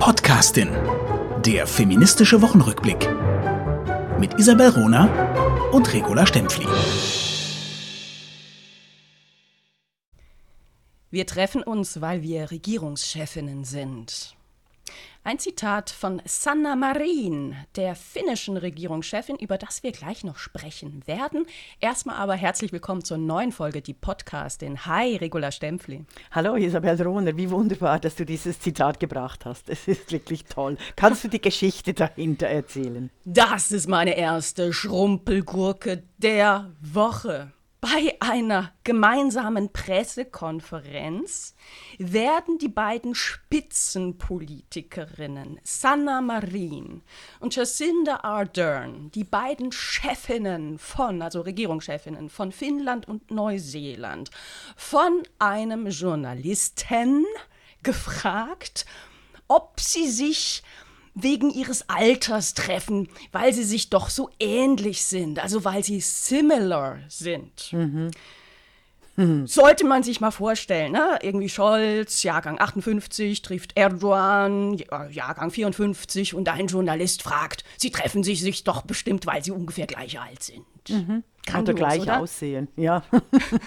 Podcastin. Der feministische Wochenrückblick. Mit Isabel Rona und Regula Stempfli. Wir treffen uns, weil wir Regierungschefinnen sind. Ein Zitat von Sanna Marin, der finnischen Regierungschefin, über das wir gleich noch sprechen werden. Erstmal aber herzlich willkommen zur neuen Folge, die Podcastin. Hi, Regula Stempfli. Hallo, Isabel Rohner. Wie wunderbar, dass du dieses Zitat gebracht hast. Es ist wirklich toll. Kannst du die Geschichte dahinter erzählen? Das ist meine erste Schrumpelgurke der Woche. Bei einer gemeinsamen Pressekonferenz werden die beiden Spitzenpolitikerinnen Sanna Marin und Jacinda Ardern, die beiden Chefinnen von, also Regierungschefinnen von Finnland und Neuseeland, von einem Journalisten gefragt, ob sie sich wegen ihres Alters treffen, weil sie sich doch so ähnlich sind, also weil sie similar sind. Mhm. Sollte man sich mal vorstellen, ne? irgendwie Scholz, Jahrgang 58, trifft Erdogan, Jahrgang 54 und ein Journalist fragt, sie treffen sich, sich doch bestimmt, weil sie ungefähr gleich alt sind. Mhm. Oder gleich oder? aussehen, ja.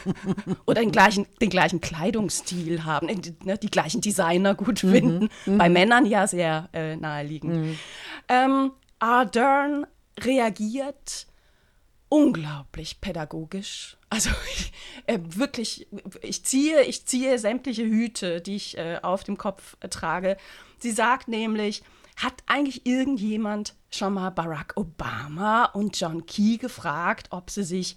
oder den gleichen, den gleichen Kleidungsstil haben, äh, die, ne, die gleichen Designer gut mhm. finden. Mhm. Bei Männern ja sehr äh, naheliegend. Mhm. Ähm, Ardern reagiert unglaublich pädagogisch. Also äh, wirklich, ich ziehe, ich ziehe sämtliche Hüte, die ich äh, auf dem Kopf trage. Sie sagt nämlich, hat eigentlich irgendjemand schon mal Barack Obama und John Key gefragt, ob sie sich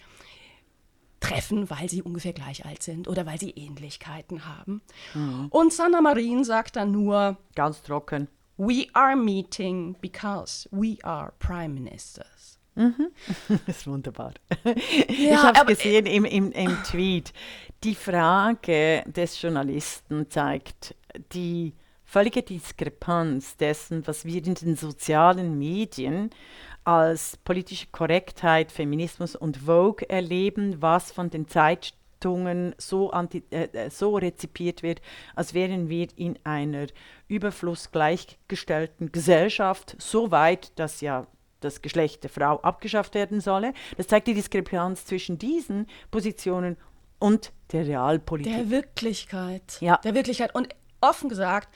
treffen, weil sie ungefähr gleich alt sind oder weil sie Ähnlichkeiten haben? Mhm. Und Sanna Marin sagt dann nur ganz trocken: We are meeting because we are Prime Ministers. Mhm. Das ist wunderbar. Ja, ich habe gesehen im, im, im Tweet, die Frage des Journalisten zeigt die völlige Diskrepanz dessen, was wir in den sozialen Medien als politische Korrektheit, Feminismus und Vogue erleben, was von den Zeitungen so, anti, äh, äh so rezipiert wird, als wären wir in einer überflussgleichgestellten Gesellschaft, so weit, dass ja das Geschlecht der Frau abgeschafft werden solle. Das zeigt die Diskrepanz zwischen diesen Positionen und der Realpolitik. Der Wirklichkeit. Ja. Der Wirklichkeit. Und offen gesagt,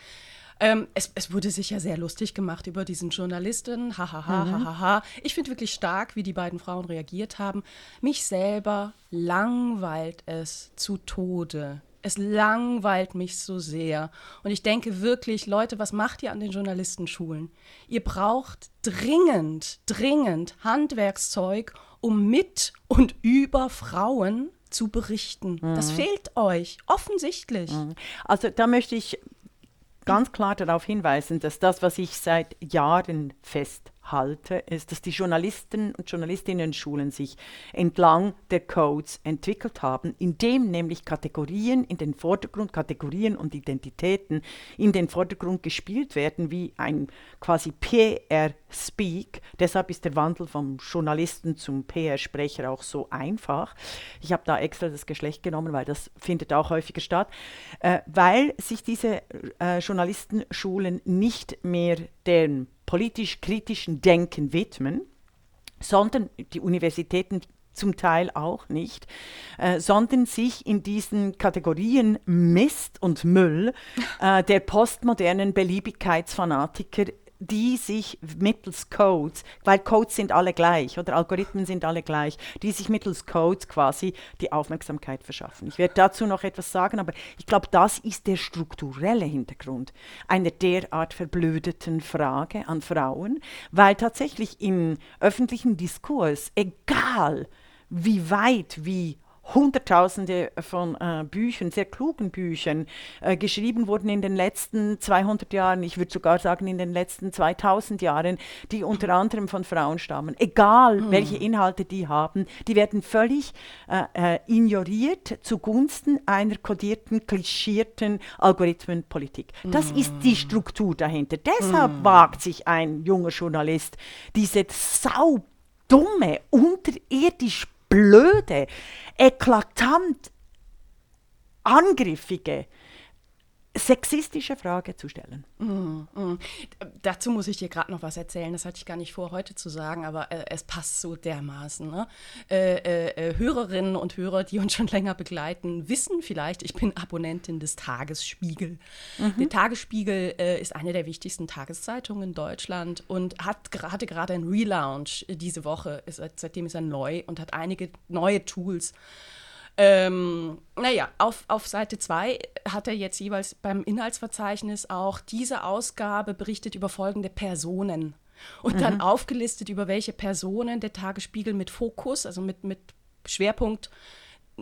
ähm, es, es, wurde sich ja sehr lustig gemacht über diesen Journalisten. Hahaha, mhm. hahaha. Ich finde wirklich stark, wie die beiden Frauen reagiert haben. Mich selber langweilt es zu Tode. Es langweilt mich so sehr. Und ich denke wirklich, Leute, was macht ihr an den Journalistenschulen? Ihr braucht dringend, dringend Handwerkszeug, um mit und über Frauen zu berichten. Mhm. Das fehlt euch, offensichtlich. Mhm. Also da möchte ich ganz klar darauf hinweisen, dass das, was ich seit Jahren fest halte, ist, dass die Journalisten und Journalistinnen-Schulen sich entlang der Codes entwickelt haben, indem nämlich Kategorien in den Vordergrund, Kategorien und Identitäten in den Vordergrund gespielt werden, wie ein quasi PR-Speak. Deshalb ist der Wandel vom Journalisten zum PR-Sprecher auch so einfach. Ich habe da extra das Geschlecht genommen, weil das findet auch häufiger statt, äh, weil sich diese äh, Journalistenschulen nicht mehr deren politisch-kritischen Denken widmen, sondern die Universitäten zum Teil auch nicht, äh, sondern sich in diesen Kategorien Mist und Müll äh, der postmodernen Beliebigkeitsfanatiker die sich mittels Codes, weil Codes sind alle gleich oder Algorithmen sind alle gleich, die sich mittels Codes quasi die Aufmerksamkeit verschaffen. Ich werde dazu noch etwas sagen, aber ich glaube, das ist der strukturelle Hintergrund einer derart verblödeten Frage an Frauen, weil tatsächlich im öffentlichen Diskurs, egal wie weit, wie Hunderttausende von äh, Büchern, sehr klugen Büchern, äh, geschrieben wurden in den letzten 200 Jahren, ich würde sogar sagen in den letzten 2000 Jahren, die unter anderem von Frauen stammen. Egal, mhm. welche Inhalte die haben, die werden völlig äh, äh, ignoriert zugunsten einer kodierten, klischierten Algorithmenpolitik. Das mhm. ist die Struktur dahinter. Deshalb mhm. wagt sich ein junger Journalist diese saudumme, unterirdisch blöde, eklatant angriffige sexistische Frage zu stellen. Mm, mm. Dazu muss ich dir gerade noch was erzählen. Das hatte ich gar nicht vor, heute zu sagen, aber äh, es passt so dermaßen. Ne? Äh, äh, äh, Hörerinnen und Hörer, die uns schon länger begleiten, wissen vielleicht, ich bin Abonnentin des Tagesspiegel. Mhm. Der Tagesspiegel äh, ist eine der wichtigsten Tageszeitungen in Deutschland und hat gerade gerade ein Relaunch diese Woche. Ist, seitdem ist er neu und hat einige neue Tools ähm, naja, auf, auf Seite 2 hat er jetzt jeweils beim Inhaltsverzeichnis auch diese Ausgabe berichtet über folgende Personen. Und mhm. dann aufgelistet, über welche Personen der Tagesspiegel mit Fokus, also mit, mit Schwerpunkt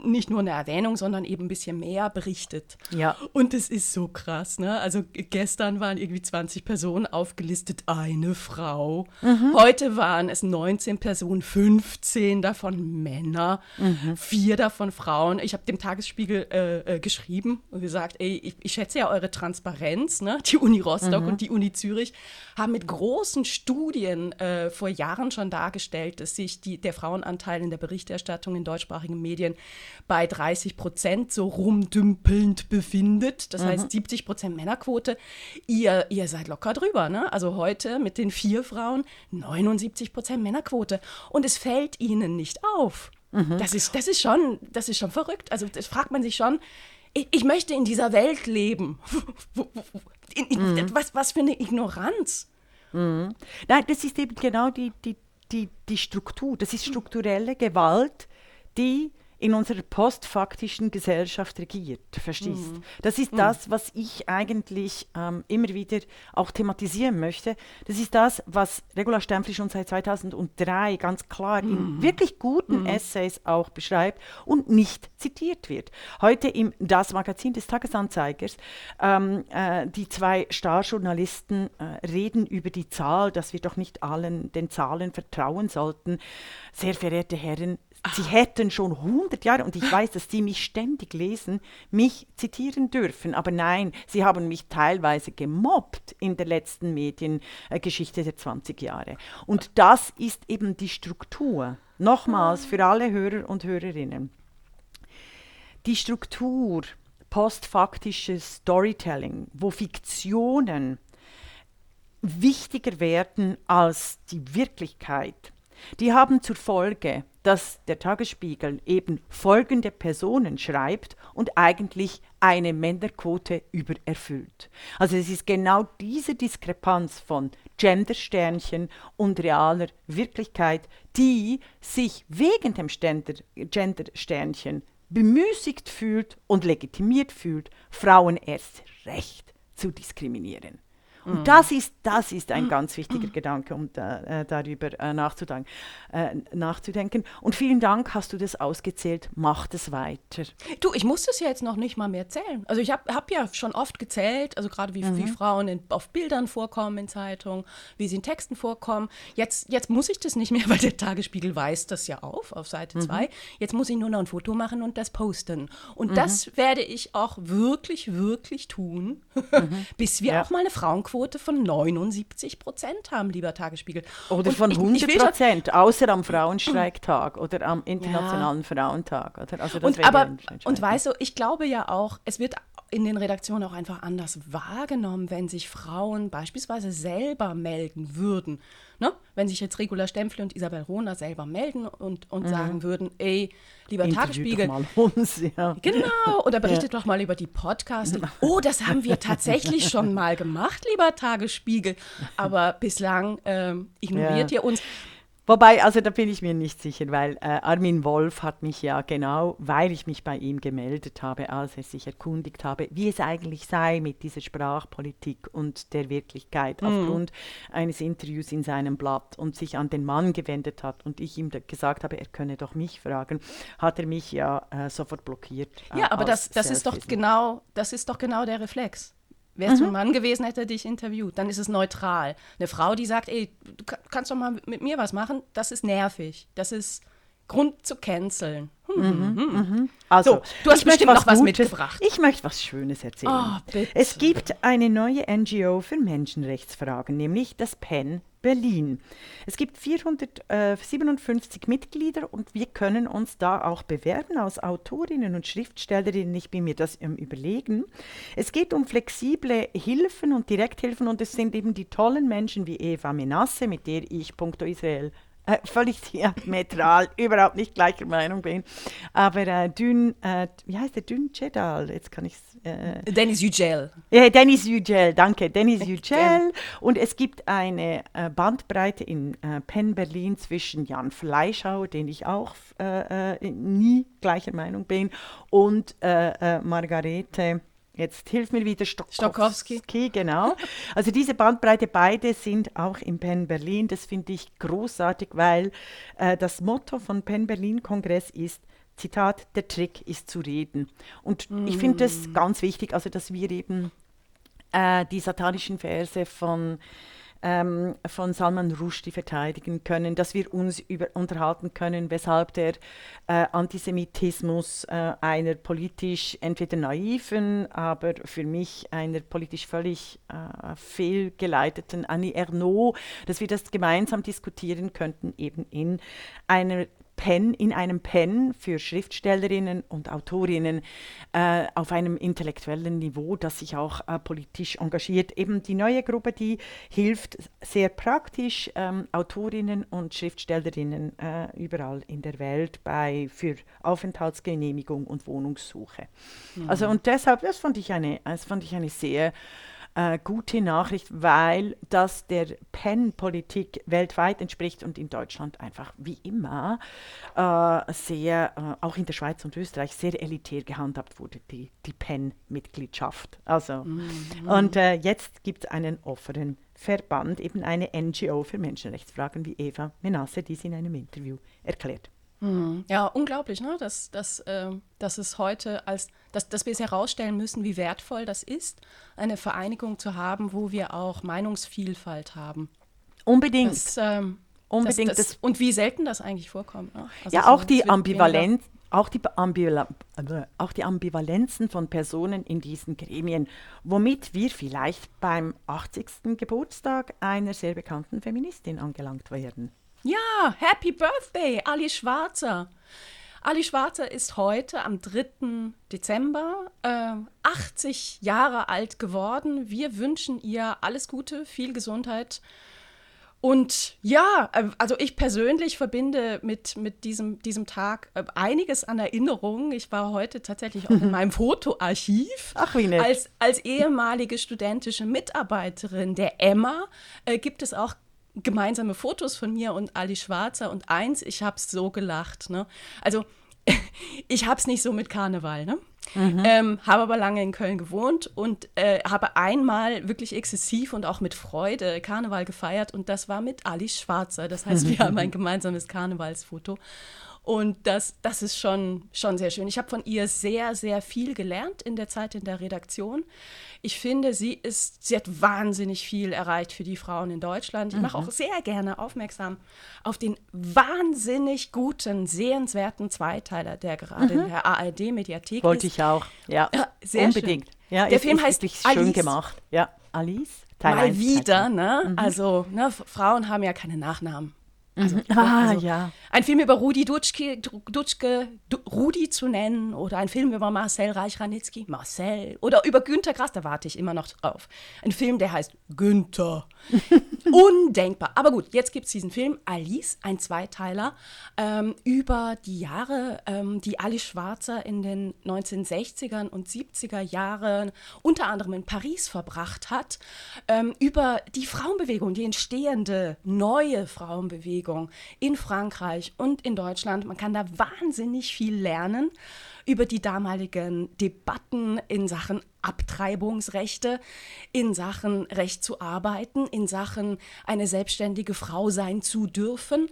nicht nur eine Erwähnung, sondern eben ein bisschen mehr berichtet. Ja. Und es ist so krass, ne? Also gestern waren irgendwie 20 Personen aufgelistet, eine Frau. Mhm. Heute waren es 19 Personen, 15 davon Männer, mhm. vier davon Frauen. Ich habe dem Tagesspiegel äh, äh, geschrieben und gesagt, ey, ich, ich, schätze ja eure Transparenz, ne? Die Uni Rostock mhm. und die Uni Zürich haben mit großen Studien äh, vor Jahren schon dargestellt, dass sich die, der Frauenanteil in der Berichterstattung in deutschsprachigen Medien bei 30 Prozent so rumdümpelnd befindet. Das mhm. heißt 70 Prozent Männerquote. Ihr, ihr seid locker drüber. Ne? Also heute mit den vier Frauen 79 Prozent Männerquote. Und es fällt ihnen nicht auf. Mhm. Das, ist, das, ist schon, das ist schon verrückt. Also das fragt man sich schon. Ich, ich möchte in dieser Welt leben. in, in, mhm. was, was für eine Ignoranz. Mhm. Nein, das ist eben genau die, die, die, die Struktur. Das ist strukturelle Gewalt, die in unserer postfaktischen Gesellschaft regiert. Verstehst? Mhm. Das ist mhm. das, was ich eigentlich ähm, immer wieder auch thematisieren möchte. Das ist das, was Regula Stempfli schon seit 2003 ganz klar mhm. in wirklich guten mhm. Essays auch beschreibt und nicht zitiert wird. Heute im Das Magazin des Tagesanzeigers, ähm, äh, die zwei Starjournalisten äh, reden über die Zahl, dass wir doch nicht allen den Zahlen vertrauen sollten. Sehr verehrte Herren, Sie hätten schon 100 Jahre, und ich weiß, dass Sie mich ständig lesen, mich zitieren dürfen. Aber nein, Sie haben mich teilweise gemobbt in der letzten Mediengeschichte der 20 Jahre. Und das ist eben die Struktur. Nochmals für alle Hörer und Hörerinnen. Die Struktur postfaktisches Storytelling, wo Fiktionen wichtiger werden als die Wirklichkeit, die haben zur Folge, dass der Tagesspiegel eben folgende Personen schreibt und eigentlich eine Männerquote übererfüllt. Also es ist genau diese Diskrepanz von Gendersternchen und realer Wirklichkeit, die sich wegen dem Gendersternchen bemüßigt fühlt und legitimiert fühlt, Frauen erst recht zu diskriminieren. Und das ist, das ist ein ganz wichtiger Gedanke, um da, äh, darüber äh, nachzudenken, äh, nachzudenken. Und vielen Dank, hast du das ausgezählt. Mach das weiter. Du, ich muss das ja jetzt noch nicht mal mehr zählen. Also ich habe hab ja schon oft gezählt, also gerade wie, mhm. wie Frauen in, auf Bildern vorkommen in Zeitungen, wie sie in Texten vorkommen. Jetzt, jetzt muss ich das nicht mehr, weil der Tagesspiegel weist das ja auf, auf Seite 2. Mhm. Jetzt muss ich nur noch ein Foto machen und das posten. Und mhm. das werde ich auch wirklich, wirklich tun, mhm. bis wir auch mal eine Frauenquote Quote von 79 Prozent haben, lieber Tagesspiegel. Oder und von 100 Prozent, außer am Frauenstreiktag oder am Internationalen ja. Frauentag. Oder? Also und, aber, und weißt du, ich glaube ja auch, es wird in den Redaktionen auch einfach anders wahrgenommen, wenn sich Frauen beispielsweise selber melden würden. Ne? Wenn sich jetzt Regula Stempfli und Isabel Rohner selber melden und, und mhm. sagen würden, ey, lieber Interview Tagesspiegel. Doch mal uns, ja. Genau, oder berichtet ja. doch mal über die Podcasts. Oh, das haben wir tatsächlich schon mal gemacht, lieber Tagesspiegel. Aber bislang ähm, ignoriert ja. ihr uns. Wobei, also da bin ich mir nicht sicher, weil äh, Armin Wolf hat mich ja genau, weil ich mich bei ihm gemeldet habe, als er sich erkundigt habe, wie es eigentlich sei mit dieser Sprachpolitik und der Wirklichkeit, mm. aufgrund eines Interviews in seinem Blatt und sich an den Mann gewendet hat und ich ihm gesagt habe, er könne doch mich fragen, hat er mich ja äh, sofort blockiert. Äh, ja, aber das, das ist doch genau, das ist doch genau der Reflex. Wärst mhm. du ein Mann gewesen, hätte er dich interviewt. Dann ist es neutral. Eine Frau, die sagt, ey, du kannst doch mal mit mir was machen, das ist nervig. Das ist Grund zu canceln. Hm. Also, So, du hast bestimmt noch was Gutes- mitgebracht. Ich möchte was Schönes erzählen. Oh. Es gibt eine neue NGO für Menschenrechtsfragen, nämlich das PEN Berlin. Es gibt 457 Mitglieder und wir können uns da auch bewerben als Autorinnen und Schriftstellerinnen. Ich bin mir das im Überlegen. Es geht um flexible Hilfen und Direkthilfen und es sind eben die tollen Menschen wie Eva Menasse, mit der ich punkto Israel äh, völlig diametral, überhaupt nicht gleicher Meinung bin. Aber äh, Dün, äh, wie heißt der Dün Jedal? Jetzt kann ich es. Äh, Dennis Yücel. ja, Dennis Yücel, danke, Dennis Yücel. Und es gibt eine äh, Bandbreite in Penn Berlin zwischen Jan Fleischhauer, den ich auch nie gleicher Meinung bin, und Margarete. Jetzt hilf mir wieder Stokowski. Stokowski, genau. Also diese Bandbreite, beide sind auch in Penn Berlin. Das finde ich großartig, weil äh, das Motto von Penn Berlin Kongress ist, Zitat, der Trick ist zu reden. Und ich finde das ganz wichtig, also dass wir eben äh, die satanischen Verse von, ähm, von Salman Rushdie verteidigen können, dass wir uns über, unterhalten können, weshalb der äh, Antisemitismus äh, einer politisch entweder naiven, aber für mich einer politisch völlig äh, fehlgeleiteten Annie Ernaux, dass wir das gemeinsam diskutieren könnten, eben in einer Pen, in einem Pen für Schriftstellerinnen und Autorinnen äh, auf einem intellektuellen Niveau, das sich auch äh, politisch engagiert. Eben die neue Gruppe, die hilft sehr praktisch ähm, Autorinnen und Schriftstellerinnen äh, überall in der Welt bei für Aufenthaltsgenehmigung und Wohnungssuche. Also und deshalb, das fand ich eine, das fand ich eine sehr äh, gute Nachricht, weil das der PEN-Politik weltweit entspricht und in Deutschland einfach wie immer äh, sehr, äh, auch in der Schweiz und Österreich, sehr elitär gehandhabt wurde, die, die PEN-Mitgliedschaft. Also, und äh, jetzt gibt es einen offenen Verband, eben eine NGO für Menschenrechtsfragen, wie Eva Menasse dies in einem Interview erklärt. Ja, unglaublich, ne? dass, dass, ähm, dass es heute als, dass, dass wir es herausstellen müssen, wie wertvoll das ist, eine Vereinigung zu haben, wo wir auch Meinungsvielfalt haben. Unbedingt. Das, ähm, Unbedingt, Das, das, das- und wie selten das eigentlich vorkommt. Ne? Also Ja, so, auch die Ambivalenz, auch die äh, auch die Ambivalenzen von Personen in diesen Gremien, womit wir vielleicht beim 80. Geburtstag einer sehr bekannten Feministin angelangt werden. Ja, Happy Birthday, Ali Schwarzer. Ali Schwarzer ist heute am 3. Dezember äh, 80 Jahre alt geworden. Wir wünschen ihr alles Gute, viel Gesundheit. Und ja, äh, also ich persönlich verbinde mit, mit diesem, diesem Tag äh, einiges an Erinnerungen. Ich war heute tatsächlich auch in meinem Fotoarchiv. Ach, wie nett. Als, als ehemalige studentische Mitarbeiterin der Emma äh, gibt es auch gemeinsame Fotos von mir und Ali Schwarzer. Und eins, ich habe es so gelacht. Ne? Also ich habe es nicht so mit Karneval, ne? Ähm, habe aber lange in Köln gewohnt und äh, habe einmal wirklich exzessiv und auch mit Freude Karneval gefeiert und das war mit Ali Schwarzer. Das heißt, wir haben ein gemeinsames Karnevalsfoto. Und das, das ist schon, schon sehr schön. Ich habe von ihr sehr, sehr viel gelernt in der Zeit in der Redaktion. Ich finde, sie ist, sie hat wahnsinnig viel erreicht für die Frauen in Deutschland. Ich mache auch sehr gerne aufmerksam auf den wahnsinnig guten, sehenswerten Zweiteiler, der gerade in der ARD-Mediathek Wollte ist. ich auch, ja, Ja, sehr unbedingt. schön. Ja, Der Film heißt wirklich schön Alice. gemacht. Ja, Alice, Teil Mal 1, Teil wieder, ne? Also, ne, Frauen haben ja keine Nachnamen. Also, Ah, also ja. Ein Film über Rudi Dutschke, Dutschke, Du- Rudi zu nennen oder ein Film über Marcel Reich-Ranitzky, Marcel oder über Günter Grass, da warte ich immer noch drauf. Ein Film, der heißt Günther. Undenkbar. Aber gut, jetzt gibt es diesen Film Alice, ein Zweiteiler, ähm, über die Jahre, ähm, die Alice Schwarzer in den 1960ern und 70er Jahren unter anderem in Paris verbracht hat, ähm, über die Frauenbewegung, die entstehende neue Frauenbewegung in Frankreich und in Deutschland. Man kann da wahnsinnig viel lernen über die damaligen Debatten in Sachen Abtreibungsrechte, in Sachen Recht zu arbeiten, in Sachen eine selbstständige Frau sein zu dürfen.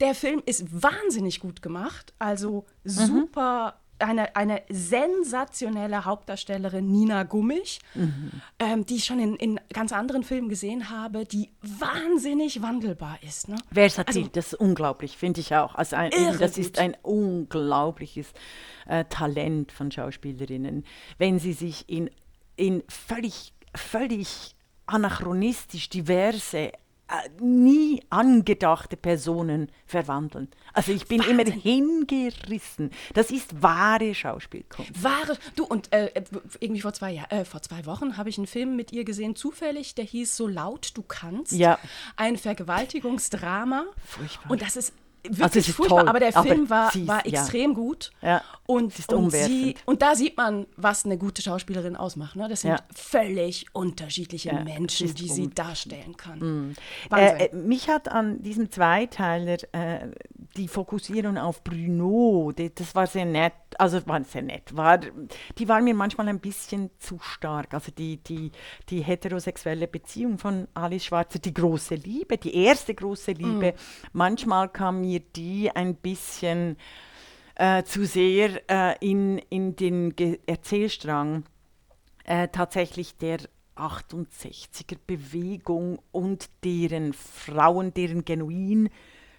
Der Film ist wahnsinnig gut gemacht, also super eine, eine sensationelle Hauptdarstellerin, Nina Gummich, mhm. ähm, die ich schon in, in ganz anderen Filmen gesehen habe, die wahnsinnig wandelbar ist. Ne? Versatil, also, das ist unglaublich, finde ich auch. Also ein, das ist ein unglaubliches äh, Talent von Schauspielerinnen, wenn sie sich in, in völlig, völlig anachronistisch diverse nie angedachte Personen verwandeln. Also ich bin Wahnsinn. immer hingerissen. Das ist wahre Schauspielkunst. Wahre. Du und äh, irgendwie vor zwei äh, vor zwei Wochen habe ich einen Film mit ihr gesehen, zufällig. Der hieß So laut du kannst. Ja. Ein Vergewaltigungsdrama. Furchtbar. Und das ist wirklich also furchtbar, toll, aber der Film aber war, war extrem ja. gut. Ja. Und, und, sie, und da sieht man, was eine gute Schauspielerin ausmacht. Ne? Das sind ja. völlig unterschiedliche Menschen, die sie darstellen kann. Mhm. Äh, äh, mich hat an diesem Zweiteiler äh, die Fokussierung auf Bruno, die, das war sehr nett, also war sehr nett, war, die war mir manchmal ein bisschen zu stark. Also die, die, die heterosexuelle Beziehung von Alice Schwarzer, die große Liebe, die erste große Liebe, mhm. manchmal kam mir die ein bisschen äh, zu sehr äh, in, in den Ge Erzählstrang äh, tatsächlich der 68er Bewegung und deren Frauen, deren genuin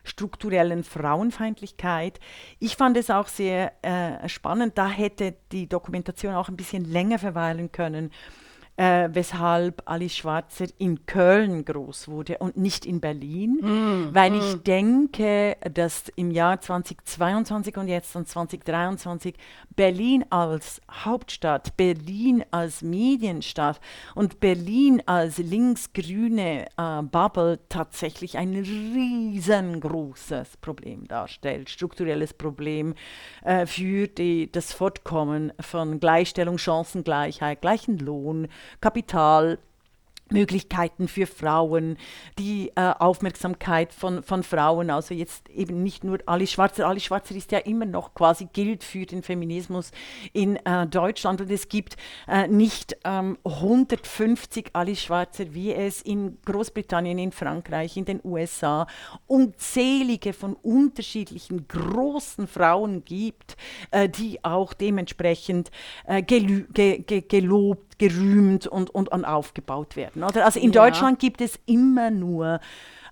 strukturellen Frauenfeindlichkeit. Ich fand es auch sehr äh, spannend, da hätte die Dokumentation auch ein bisschen länger verweilen können äh, weshalb Alice Schwarzer in Köln groß wurde und nicht in Berlin, mm, weil mm. ich denke, dass im Jahr 2022 und jetzt dann 2023 Berlin als Hauptstadt, Berlin als Medienstadt und Berlin als linksgrüne äh, Bubble tatsächlich ein riesengroßes Problem darstellt, strukturelles Problem äh, für die, das Fortkommen von Gleichstellung, Chancengleichheit, gleichen Lohn, Kapital, Möglichkeiten für Frauen, die äh, Aufmerksamkeit von, von Frauen, also jetzt eben nicht nur Alice Schwarzer. Alice Schwarzer ist ja immer noch quasi gilt für den Feminismus in äh, Deutschland und es gibt äh, nicht ähm, 150 Alice Schwarzer, wie es in Großbritannien, in Frankreich, in den USA unzählige von unterschiedlichen großen Frauen gibt, äh, die auch dementsprechend äh, ge ge gelobt gerühmt und, und, und aufgebaut werden. Oder? Also in ja. Deutschland gibt es immer nur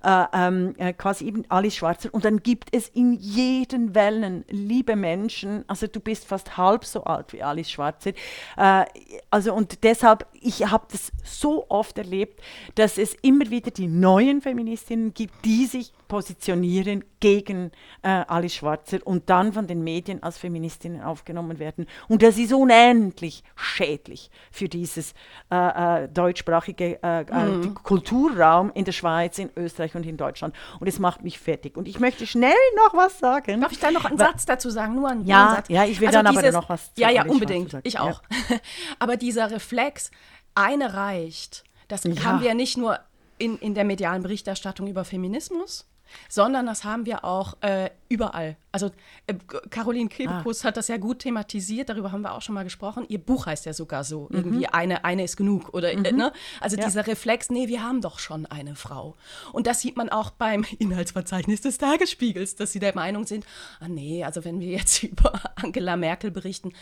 äh, ähm, äh, quasi eben Alice Schwarzer. Und dann gibt es in jeden Wellen liebe Menschen, also du bist fast halb so alt wie Alice Schwarzer. Äh, also und deshalb, ich habe das so oft erlebt, dass es immer wieder die neuen Feministinnen gibt, die sich positionieren gegen äh, Alice Schwarzer und dann von den Medien als Feministinnen aufgenommen werden. Und das ist unendlich schädlich für dieses äh, äh, deutschsprachige mhm. Kulturraum in der Schweiz, in Österreich und in Deutschland. Und es macht mich fertig. Und ich möchte schnell noch was sagen. Darf ich da noch einen Satz dazu sagen? Nur einen, ja, einen Satz. Ja, ich will also dann dieses, aber noch was Ja, ja, unbedingt. Ich auch. Ja. aber dieser Reflex, eine reicht. Das ja. haben wir ja nicht nur in, in der medialen Berichterstattung über Feminismus, sondern das haben wir auch äh, überall. Also äh, Caroline Kebekus ah. hat das ja gut thematisiert, darüber haben wir auch schon mal gesprochen. Ihr Buch heißt ja sogar so, mhm. irgendwie eine, eine ist genug oder äh, mhm. äh, ne? Also ja. dieser Reflex, nee, wir haben doch schon eine Frau. Und das sieht man auch beim Inhaltsverzeichnis des Tagesspiegels, dass sie der Meinung sind, ah nee, also wenn wir jetzt über Angela Merkel berichten,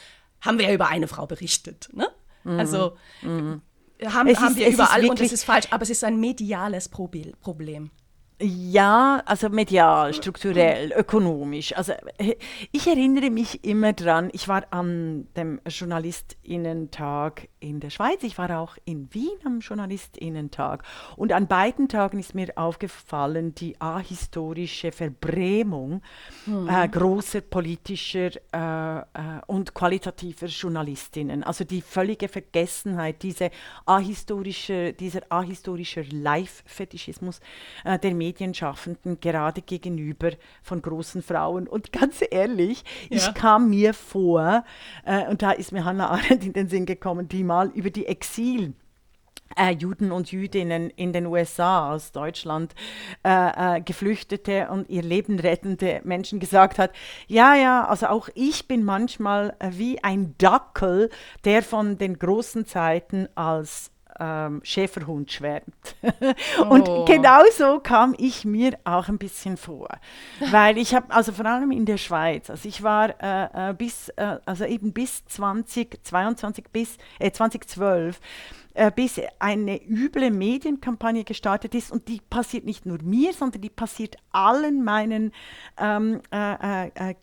haben wir ja über eine Frau berichtet, ne? Mhm. Also mhm. haben, haben ist, wir überall und es ist falsch, aber es ist ein mediales Problem. Ja, also medial, strukturell, ökonomisch. Also ich erinnere mich immer dran, ich war an dem Journalistinnentag in der Schweiz, ich war auch in Wien am Journalistinnentag und an beiden Tagen ist mir aufgefallen die ahistorische Verbrämung mhm. äh, großer politischer äh, äh, und qualitativer Journalistinnen. Also die völlige Vergessenheit, diese ahistorische, dieser ahistorische Live-Fetischismus äh, der Medien Medienschaffenden gerade gegenüber von großen Frauen. Und ganz ehrlich, ja. ich kam mir vor, äh, und da ist mir Hannah Arendt in den Sinn gekommen, die mal über die Exil äh, Juden und Jüdinnen in den USA aus Deutschland äh, äh, Geflüchtete und ihr Leben rettende Menschen gesagt hat, ja, ja, also auch ich bin manchmal äh, wie ein Dackel, der von den großen Zeiten als ähm, Schäferhund schwärmt. und oh. genau so kam ich mir auch ein bisschen vor. Weil ich habe, also vor allem in der Schweiz, also ich war äh, äh bis, äh, also eben bis 2022, bis äh, 2012, äh, bis eine üble Medienkampagne gestartet ist. Und die passiert nicht nur mir, sondern die passiert allen meinen ähm, äh, äh,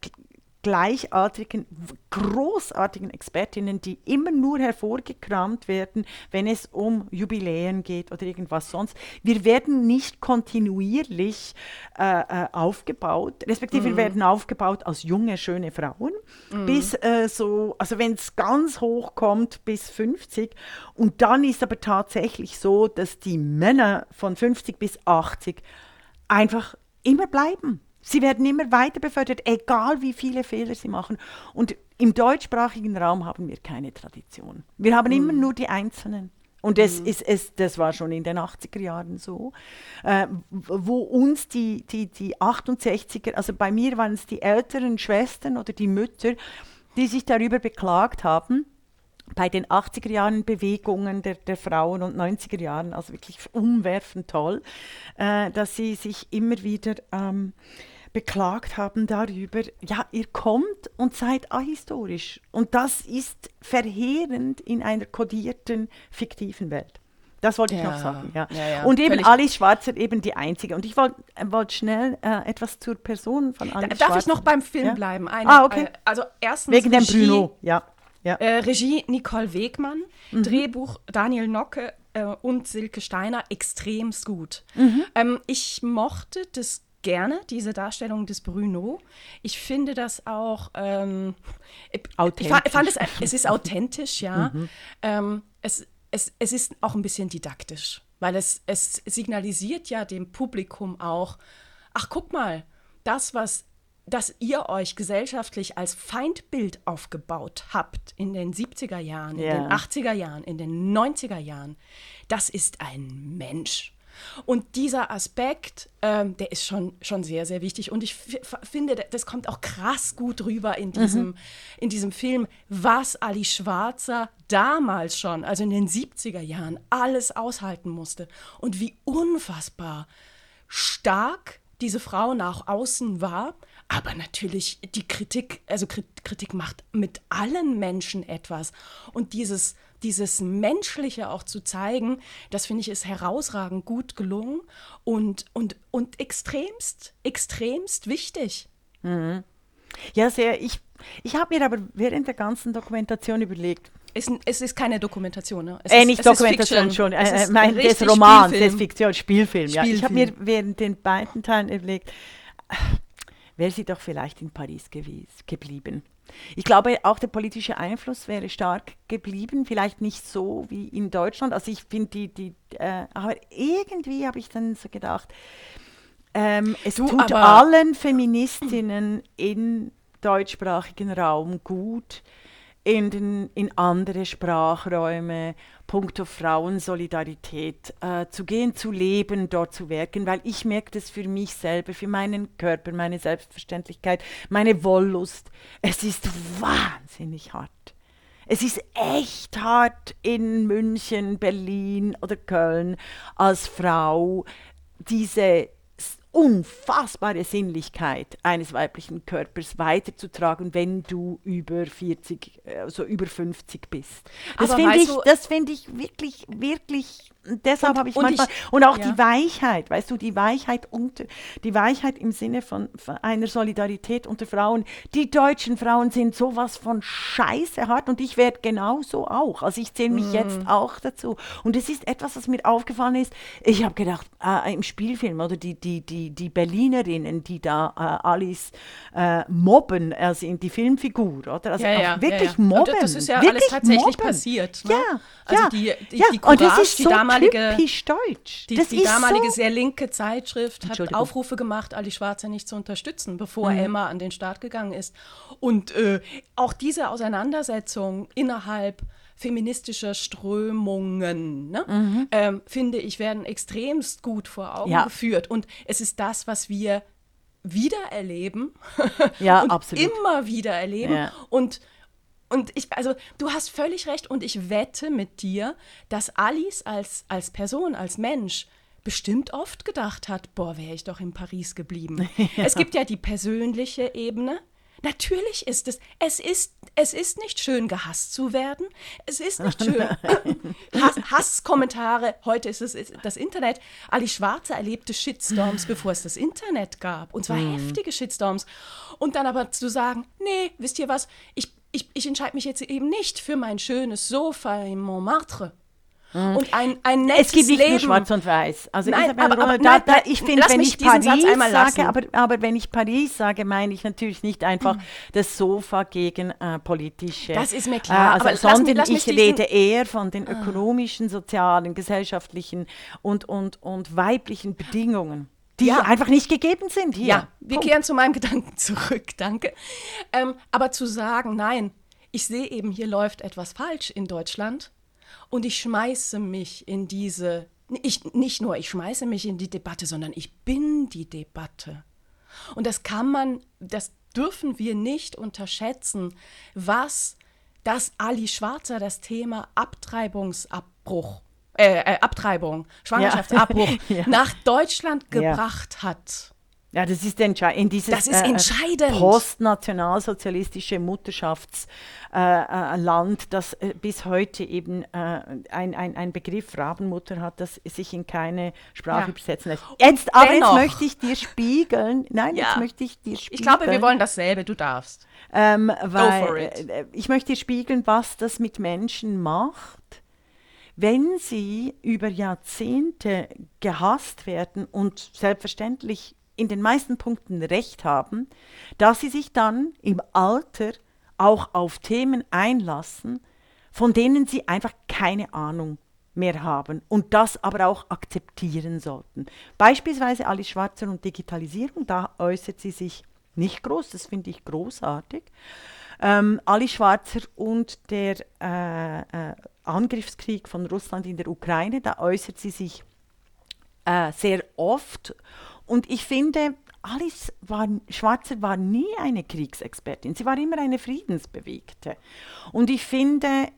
gleichartigen, großartigen Expertinnen, die immer nur hervorgekramt werden, wenn es um Jubiläen geht oder irgendwas sonst. Wir werden nicht kontinuierlich äh, äh, aufgebaut, respektive mhm. wir werden aufgebaut als junge, schöne Frauen, mhm. bis äh, so, also wenn es ganz hoch kommt, bis 50. Und dann ist aber tatsächlich so, dass die Männer von 50 bis 80 einfach immer bleiben. Sie werden immer weiter befördert, egal wie viele Fehler sie machen. Und im deutschsprachigen Raum haben wir keine Tradition. Wir haben mm. immer nur die Einzelnen. Und das, mm. ist, es, das war schon in den 80er Jahren so, äh, wo uns die, die, die 68er, also bei mir waren es die älteren Schwestern oder die Mütter, die sich darüber beklagt haben, bei den 80er Jahren Bewegungen der, der Frauen und 90er Jahren, also wirklich umwerfend toll, äh, dass sie sich immer wieder ähm, beklagt haben darüber, ja, ihr kommt und seid ahistorisch. Und das ist verheerend in einer kodierten, fiktiven Welt. Das wollte ich ja. noch sagen. Ja. Ja, ja. Und eben Völlig Alice Schwarzer eben die einzige. Und ich wollte wollt schnell äh, etwas zur Person von Alice Darf Schwarzer. ich noch beim Film bleiben? Eine, ah, okay. Äh, also erstens Wegen dem Bruno, ja. ja. Äh, Regie Nicole Wegmann, mhm. Drehbuch Daniel Nocke äh, und Silke Steiner extremst gut. Mhm. Ähm, ich mochte das gerne, diese Darstellung des Bruno. Ich finde das auch ähm, authentisch. Ich fand es, es ist authentisch, ja. Mhm. Ähm, es, es, es ist auch ein bisschen didaktisch, weil es, es signalisiert ja dem Publikum auch, ach guck mal, das, was dass ihr euch gesellschaftlich als Feindbild aufgebaut habt in den 70er Jahren, yeah. in den 80er Jahren, in den 90er Jahren, das ist ein Mensch. Und dieser Aspekt, ähm, der ist schon, schon sehr, sehr wichtig. Und ich finde, das kommt auch krass gut rüber in diesem, mhm. in diesem Film, was Ali Schwarzer damals schon, also in den 70er Jahren, alles aushalten musste. Und wie unfassbar stark diese Frau nach außen war. Aber natürlich, die Kritik, also Kritik macht mit allen Menschen etwas. Und dieses dieses Menschliche auch zu zeigen, das finde ich ist herausragend gut gelungen und, und, und extremst, extremst wichtig. Mhm. Ja, sehr. Ich, ich habe mir aber während der ganzen Dokumentation überlegt, es, es, ist keine Dokumentation, ne? Es äh, ist, nicht Dokumentation, schon. Äh, mein, das Roman, Spielfilm. das Fiktion, Spielfilm. Spielfilm. Ja. Ich habe mir während den beiden Teilen überlegt, wäre sie doch vielleicht in Paris gewesen, geblieben. Ich glaube, auch der politische Einfluss wäre stark geblieben, vielleicht nicht so wie in Deutschland. Also ich finde die, die äh, aber irgendwie habe ich dann so gedacht, ähm, es du, tut allen Feministinnen im deutschsprachigen Raum gut, in, den, in andere Sprachräume, puncto Frauensolidarität äh, zu gehen, zu leben, dort zu wirken, weil ich merke das für mich selber, für meinen Körper, meine Selbstverständlichkeit, meine Wollust. Es ist wahnsinnig hart. Es ist echt hart in München, Berlin oder Köln als Frau diese unfassbare Sinnlichkeit eines weiblichen Körpers weiterzutragen, wenn du über 40, also über 50 bist. Das finde ich, find ich wirklich, wirklich deshalb habe ich und manchmal ich, und auch ja. die Weichheit, weißt du, die Weichheit unter die Weichheit im Sinne von, von, einer Solidarität unter Frauen. Die deutschen Frauen sind sowas von Scheiße hart und ich werde genauso auch. Also ich zähle mich mm. jetzt auch dazu. Und es ist etwas, was mir aufgefallen ist. Ich habe gedacht, äh, im Spielfilm oder die die die die Berlinerinnen, die da äh, Alice äh, mobben, also in die Filmfigur, oder? Also ja, ja, wirklich mobben. Das ist ja alles tatsächlich mobben. passiert. Ne? Ja, also ja, die, die, die Courage, und so damals damalige, typisch deutsch. Die, die damalige so sehr linke Zeitschrift hat Aufrufe gemacht, Ali Schwarzer nicht zu unterstützen, bevor mhm. Emma an den Start gegangen ist. Und äh, auch diese Auseinandersetzung innerhalb feministischer Strömungen, ne, mhm. ähm, finde ich, werden extremst gut vor Augen ja. geführt. Und es ist das, was wir wiedererleben ja, und absolut. immer wieder erleben. Ja. Und Und ich, also du hast völlig recht und ich wette mit dir, dass Alice als, als Person, als Mensch bestimmt oft gedacht hat, boah, wäre ich doch in Paris geblieben. ja. Es gibt ja die persönliche Ebene, Natürlich ist es. Es ist, es ist nicht schön, gehasst zu werden. Es ist nicht schön. Hass, Hasskommentare, heute ist es das Internet. Ali Schwarze erlebte Shitstorms, bevor es das Internet gab. Und zwar mhm. heftige Shitstorms. Und dann aber zu sagen, nee, wisst ihr was, ich, ich, ich entscheide mich jetzt eben nicht für mein schönes Sofa in Montmartre Mhm. Und ein, ein nettes Es gibt nicht Leben. nur schwarz und weiß. Also nein, Isabel aber, aber, da, da, ich finde, wenn ich Paris sage, aber, aber wenn ich Paris sage, meine ich natürlich nicht einfach mhm. das Sofa gegen äh, politische. Das ist mir klar. Äh, also, sondern lass mich, lass ich rede eher von den ah. ökonomischen, sozialen, gesellschaftlichen und, und, und weiblichen Bedingungen die ja. einfach nicht gegeben sind hier. Ja, wir Punkt. kehren zu meinem Gedanken zurück, danke. Ähm, aber zu sagen, nein, ich sehe eben, hier läuft etwas falsch in Deutschland und ich schmeiße mich in diese, ich, nicht nur ich schmeiße mich in die Debatte, sondern ich bin die Debatte. Und das kann man, das dürfen wir nicht unterschätzen, was das Ali Schwarzer das Thema Abtreibungsabbruch, äh, äh Abtreibung, Schwangerschaftsabbruch ja. nach Deutschland gebracht hat. Ja, das ist, in dieses das ist äh, entscheidend. postnationalsozialistische Mutterschaftsland, äh, äh, das äh, bis heute eben äh, ein, ein, ein Begriff Rabenmutter hat, das sich in keine Sprache ja. übersetzen lässt. Jetzt, aber Dennoch. jetzt möchte ich dir spiegeln. Nein, ja. jetzt möchte ich dir spiegeln. Ich glaube, wir wollen dasselbe, du darfst. Ähm, weil, äh, Ich möchte dir spiegeln, was das mit Menschen macht wenn sie über Jahrzehnte gehasst werden und selbstverständlich in den meisten Punkten recht haben, dass sie sich dann im Alter auch auf Themen einlassen, von denen sie einfach keine Ahnung mehr haben und das aber auch akzeptieren sollten. Beispielsweise Alice Schwarzer und Digitalisierung, da äußert sie sich nicht groß, das finde ich großartig. Ähm, Alice Schwarzer und der äh, äh, Angriffskrieg von Russland in der Ukraine, da äußert sie sich äh, sehr oft und ich finde, Alice war, Schwarzer war nie eine Kriegsexpertin. Sie war immer eine Friedensbewegte. Und ich finde,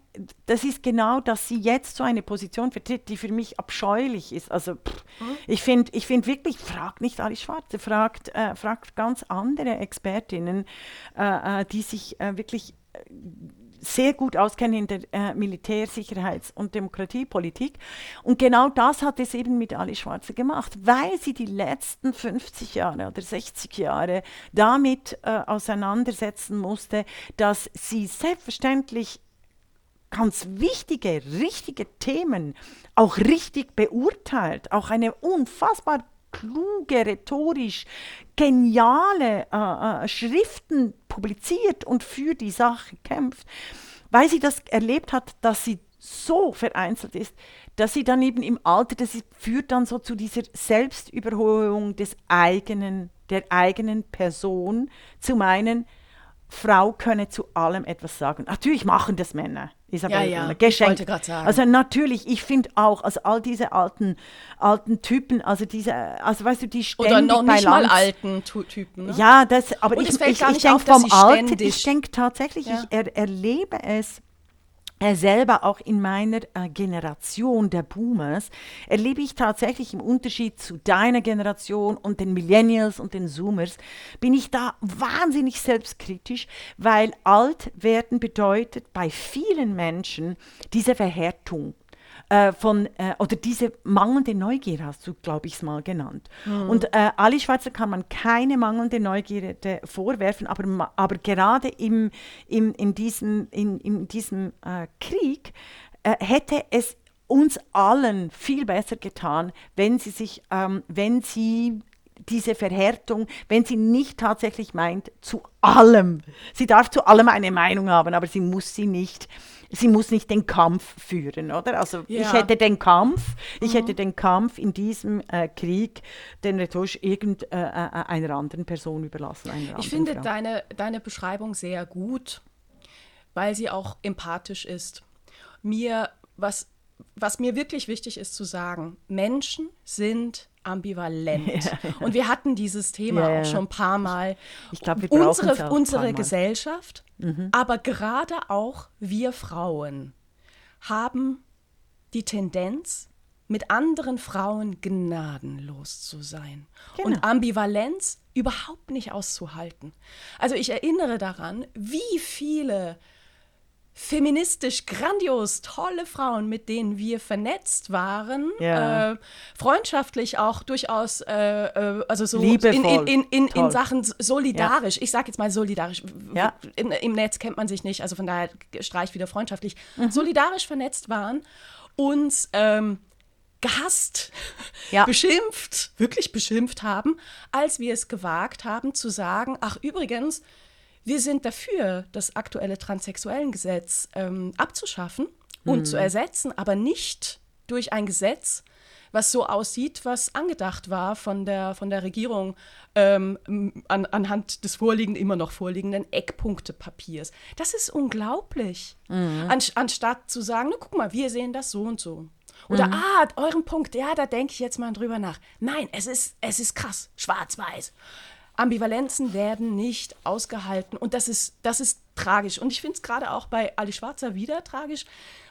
das ist genau, dass sie jetzt so eine Position vertritt, die für mich abscheulich ist. Also pff, mhm. ich finde ich find wirklich, fragt nicht Alice Schwarzer, fragt, äh, fragt ganz andere Expertinnen, äh, äh die sich äh, wirklich äh, sehr gut auskennen in der äh, Militär-, Sicherheits- und Demokratiepolitik. Und genau das hat es eben mit Ali Schwarzer gemacht, weil sie die letzten 50 Jahre oder 60 Jahre damit äh, auseinandersetzen musste, dass sie selbstverständlich ganz wichtige, richtige Themen auch richtig beurteilt, auch eine unfassbar kluge, rhetorisch geniale äh, äh, Schriften publiziert und für die Sache kämpft, weil sie das erlebt hat, dass sie so vereinzelt ist, dass sie dann eben im Alter, das führt dann so zu dieser Selbstüberholung des eigenen, der eigenen Person, zu meinen, Frau könne zu allem etwas sagen. Natürlich machen das Männer. Isabel ja, ja. Geschenkt. Ich wollte sagen. Also natürlich, ich finde auch, also all diese alten, alten Typen, also diese, also weißt du, die ständig Oder noch nicht mal alten Typen. Ne? Ja, das, aber Und ich, ich, ich denke vom Alter, ich denke tatsächlich, ja. ich er, erlebe es selber auch in meiner äh, Generation der Boomers erlebe ich tatsächlich im Unterschied zu deiner Generation und den Millennials und den Zoomers, bin ich da wahnsinnig selbstkritisch, weil alt werden bedeutet bei vielen Menschen diese Verhärtung äh, von, äh, oder diese mangelnde Neugier hast du, glaube ich, es mal genannt. Mhm. Und äh, Ali Schwarzer kann man keine mangelnde Neugierde vorwerfen, aber, aber gerade im, im, in diesem, in, in diesem äh, Krieg äh, hätte es uns allen viel besser getan, wenn sie sich, ähm, wenn sie diese Verhärtung, wenn sie nicht tatsächlich meint, zu allem. Sie darf zu allem eine Meinung haben, aber sie muss sie nicht sie muss nicht den Kampf führen, oder? Also ja. ich hätte den Kampf, ich mhm. hätte den Kampf in diesem äh, Krieg den rhetorisch irgendeiner äh, äh anderen Person überlassen. ich finde deine, deine Beschreibung sehr gut, weil sie auch empathisch ist. Mir, was was mir wirklich wichtig ist zu sagen, Menschen sind ambivalent. Und wir hatten dieses Thema Ja, ja. auch schon ein paar Mal. Ich glaub, wir brauchen's unsere, unsere. Gesellschaft, aber gerade auch wir Frauen haben die Tendenz, mit anderen Frauen gnadenlos zu sein Genau. und Ambivalenz überhaupt nicht auszuhalten. Also ich erinnere daran, wie viele feministisch grandios tolle Frauen, mit denen wir vernetzt waren, Ja. äh, freundschaftlich auch durchaus, äh, äh, also so in, Liebevoll. in, in, in, in. Sachen solidarisch. Ich sage jetzt mal solidarisch. Ja. In, Im Netz kennt man sich nicht, also von daher streich wieder freundschaftlich. Mhm. Solidarisch vernetzt waren, uns ähm, gehasst, Ja. beschimpft, wirklich beschimpft haben, als wir es gewagt haben zu sagen, ach übrigens, wir sind dafür, das aktuelle Transsexuellengesetz ähm, abzuschaffen und Mhm. zu ersetzen, aber nicht durch ein Gesetz, was so aussieht, was angedacht war von der, von der Regierung ähm, an, anhand des vorliegenden, immer noch vorliegenden Eckpunktepapiers. Das ist unglaublich. Mhm. Anst anstatt zu sagen, na, guck mal, wir sehen das so und so. Oder, ah, euren Punkt, ja, da denke ich jetzt mal drüber nach. Nein, es ist, es ist krass, schwarz-weiß. Ambivalenzen werden nicht ausgehalten und das ist, das ist tragisch. Und ich finde es gerade auch bei Ali Schwarzer wieder tragisch,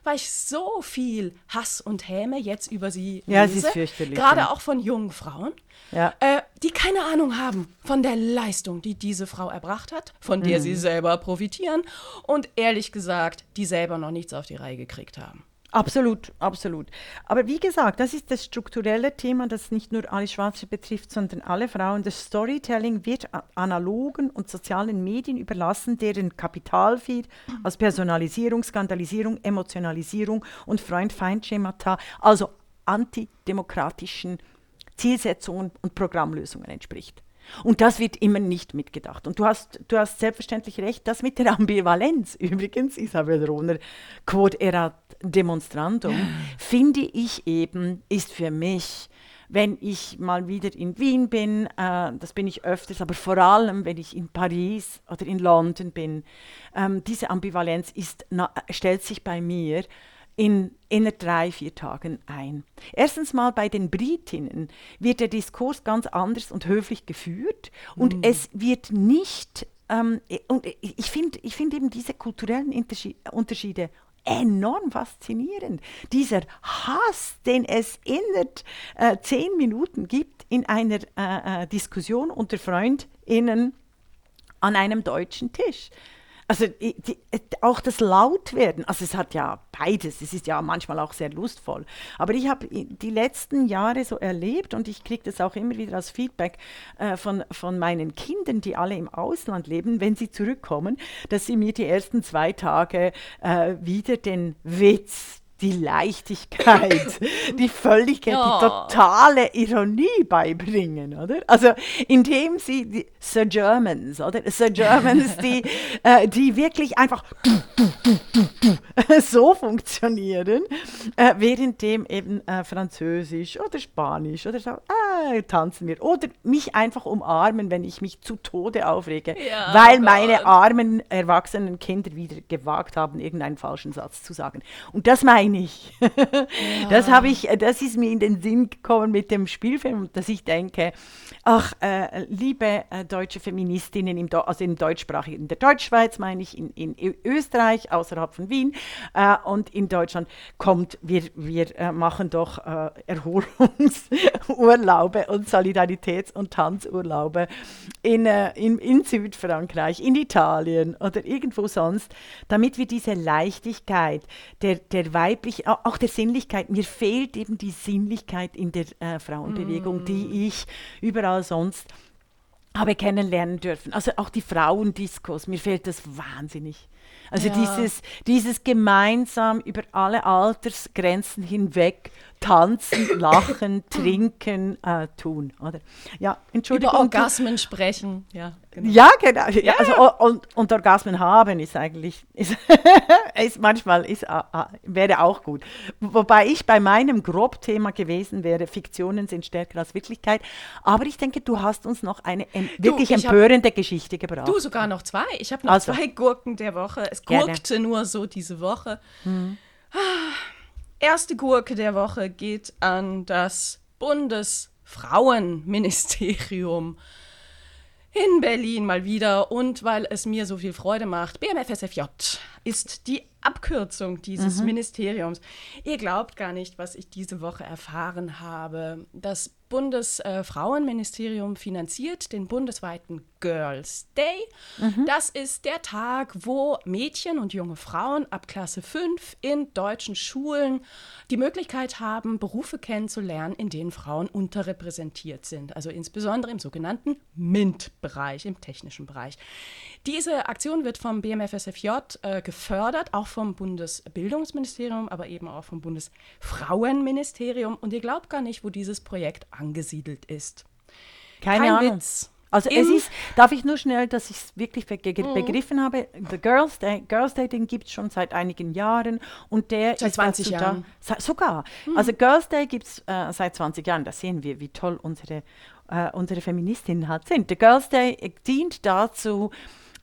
weil ich so viel Hass und Häme jetzt über sie Ja, es lese. ist fürchterlich, Gerade ja. auch von jungen Frauen, Ja. äh, die keine Ahnung haben von der Leistung, die diese Frau erbracht hat, von der Mhm. sie selber profitieren und ehrlich gesagt, die selber noch nichts auf die Reihe gekriegt haben. Absolut, absolut. Aber wie gesagt, das ist das strukturelle Thema, das nicht nur alle Schwarze betrifft, sondern alle Frauen. Das Storytelling wird analogen und sozialen Medien überlassen, deren Kapitalfeed als Personalisierung, Skandalisierung, Emotionalisierung und Freund-Feind-Schemata, also antidemokratischen Zielsetzungen und Programmlösungen entspricht. Und das wird immer nicht mitgedacht. Und du hast, du hast selbstverständlich recht, das mit der Ambivalenz, übrigens, Isabel Rohner, quod erat demonstrandum, finde ich eben, ist für mich, wenn ich mal wieder in Wien bin, äh, das bin ich öfters, aber vor allem, wenn ich in Paris oder in London bin, ähm, diese Ambivalenz ist, stellt sich bei mir in inner drei, vier Tagen ein. Erstens mal bei den Britinnen wird der Diskurs ganz anders und höflich geführt und es wird nicht, ähm, und ich finde ich find eben diese kulturellen Unterschied, Unterschiede enorm faszinierend. Dieser Hass, den es innerhalb äh, zehn Minuten gibt in einer äh, äh, Diskussion unter FreundInnen an einem deutschen Tisch. Also die, die, auch das Lautwerden, also es hat ja beides, es ist ja manchmal auch sehr lustvoll. Aber ich habe die letzten Jahre so erlebt und ich kriege das auch immer wieder als Feedback äh, von, von meinen Kindern, die alle im Ausland leben, wenn sie zurückkommen, dass sie mir die ersten zwei Tage äh, wieder den Witz, die Leichtigkeit, die völlige, Ja. die totale Ironie beibringen, oder? Also indem sie die Sir Germans, oder? Sir Germans, die, äh, die wirklich einfach so funktionieren, äh, währenddem eben äh, Französisch oder Spanisch oder so äh, tanzen wir oder mich einfach umarmen, wenn ich mich zu Tode aufrege, Ja, weil oh meine Gott. armen erwachsenen Kinder wieder gewagt haben, irgendeinen falschen Satz zu sagen. Und das meine ich. Das habe ich, äh, das ist mir in den Sinn gekommen mit dem Spielfilm, dass ich denke, ach, äh, liebe äh, deutsche Feministinnen, im, also im deutschsprachigen, in der Deutschschweiz meine ich, in, in Österreich, außerhalb von Wien äh, und in Deutschland. Kommt, wir, wir äh, machen doch äh, Erholungsurlaube und Solidaritäts- und Tanzurlaube in, äh, in, in Südfrankreich, in Italien oder irgendwo sonst, damit wir diese Leichtigkeit der, der weiblichen, au- auch der Sinnlichkeit, mir fehlt eben die Sinnlichkeit in der äh, Frauenbewegung, die ich überall sonst habe kennenlernen dürfen. Also auch die Frauendiskos, mir fehlt das wahnsinnig. Also Ja. dieses, dieses gemeinsam über alle Altersgrenzen hinweg tanzen, lachen, trinken, äh, tun, oder? Ja, Entschuldigung. Über du- Orgasmen sprechen, ja. Genau. ja, genau. Ja, also, und, und Orgasmen haben ist eigentlich, ist, ist manchmal ist, wäre auch gut. Wobei ich bei meinem Grobthema gewesen wäre, Fiktionen sind stärker als Wirklichkeit. Aber ich denke, du hast uns noch eine em- wirklich ich hab- empörende Geschichte gebracht. Du sogar noch zwei. Ich habe noch Also. zwei Gurken der Woche. Es Gerne. gurkte nur so diese Woche. Ah, erste Gurke der Woche geht an das Bundesfrauenministerium in Berlin mal wieder und weil es mir so viel Freude macht, BMFSFJ ist die Abkürzung dieses mhm. Ministeriums. Ihr glaubt gar nicht, was ich diese Woche erfahren habe. Das Bundesfrauenministerium finanziert den bundesweiten Girls Day. Mhm. Das ist der Tag, wo Mädchen und junge Frauen ab Klasse 5 in deutschen Schulen die Möglichkeit haben, Berufe kennenzulernen, in denen Frauen unterrepräsentiert sind. Also insbesondere im sogenannten MINT-Bereich, im technischen Bereich. Diese Aktion wird vom BMFSFJ äh, gefördert, auch vom Bundesbildungsministerium, aber eben auch vom Bundesfrauenministerium. Und ihr glaubt gar nicht, wo dieses Projekt angesiedelt ist. Keine Kein Ahnung. Witz. Also es ist, darf ich nur schnell, dass ich es wirklich be mhm. begriffen habe, The Girls Day, Girls Day, den gibt es schon seit einigen Jahren und der seit 20 Jahren. Da, sogar. Mhm. Also Girls Day gibt es äh, seit 20 Jahren, da sehen wir, wie toll unsere, äh, unsere Feministinnen halt sind. The Girls Day dient dazu,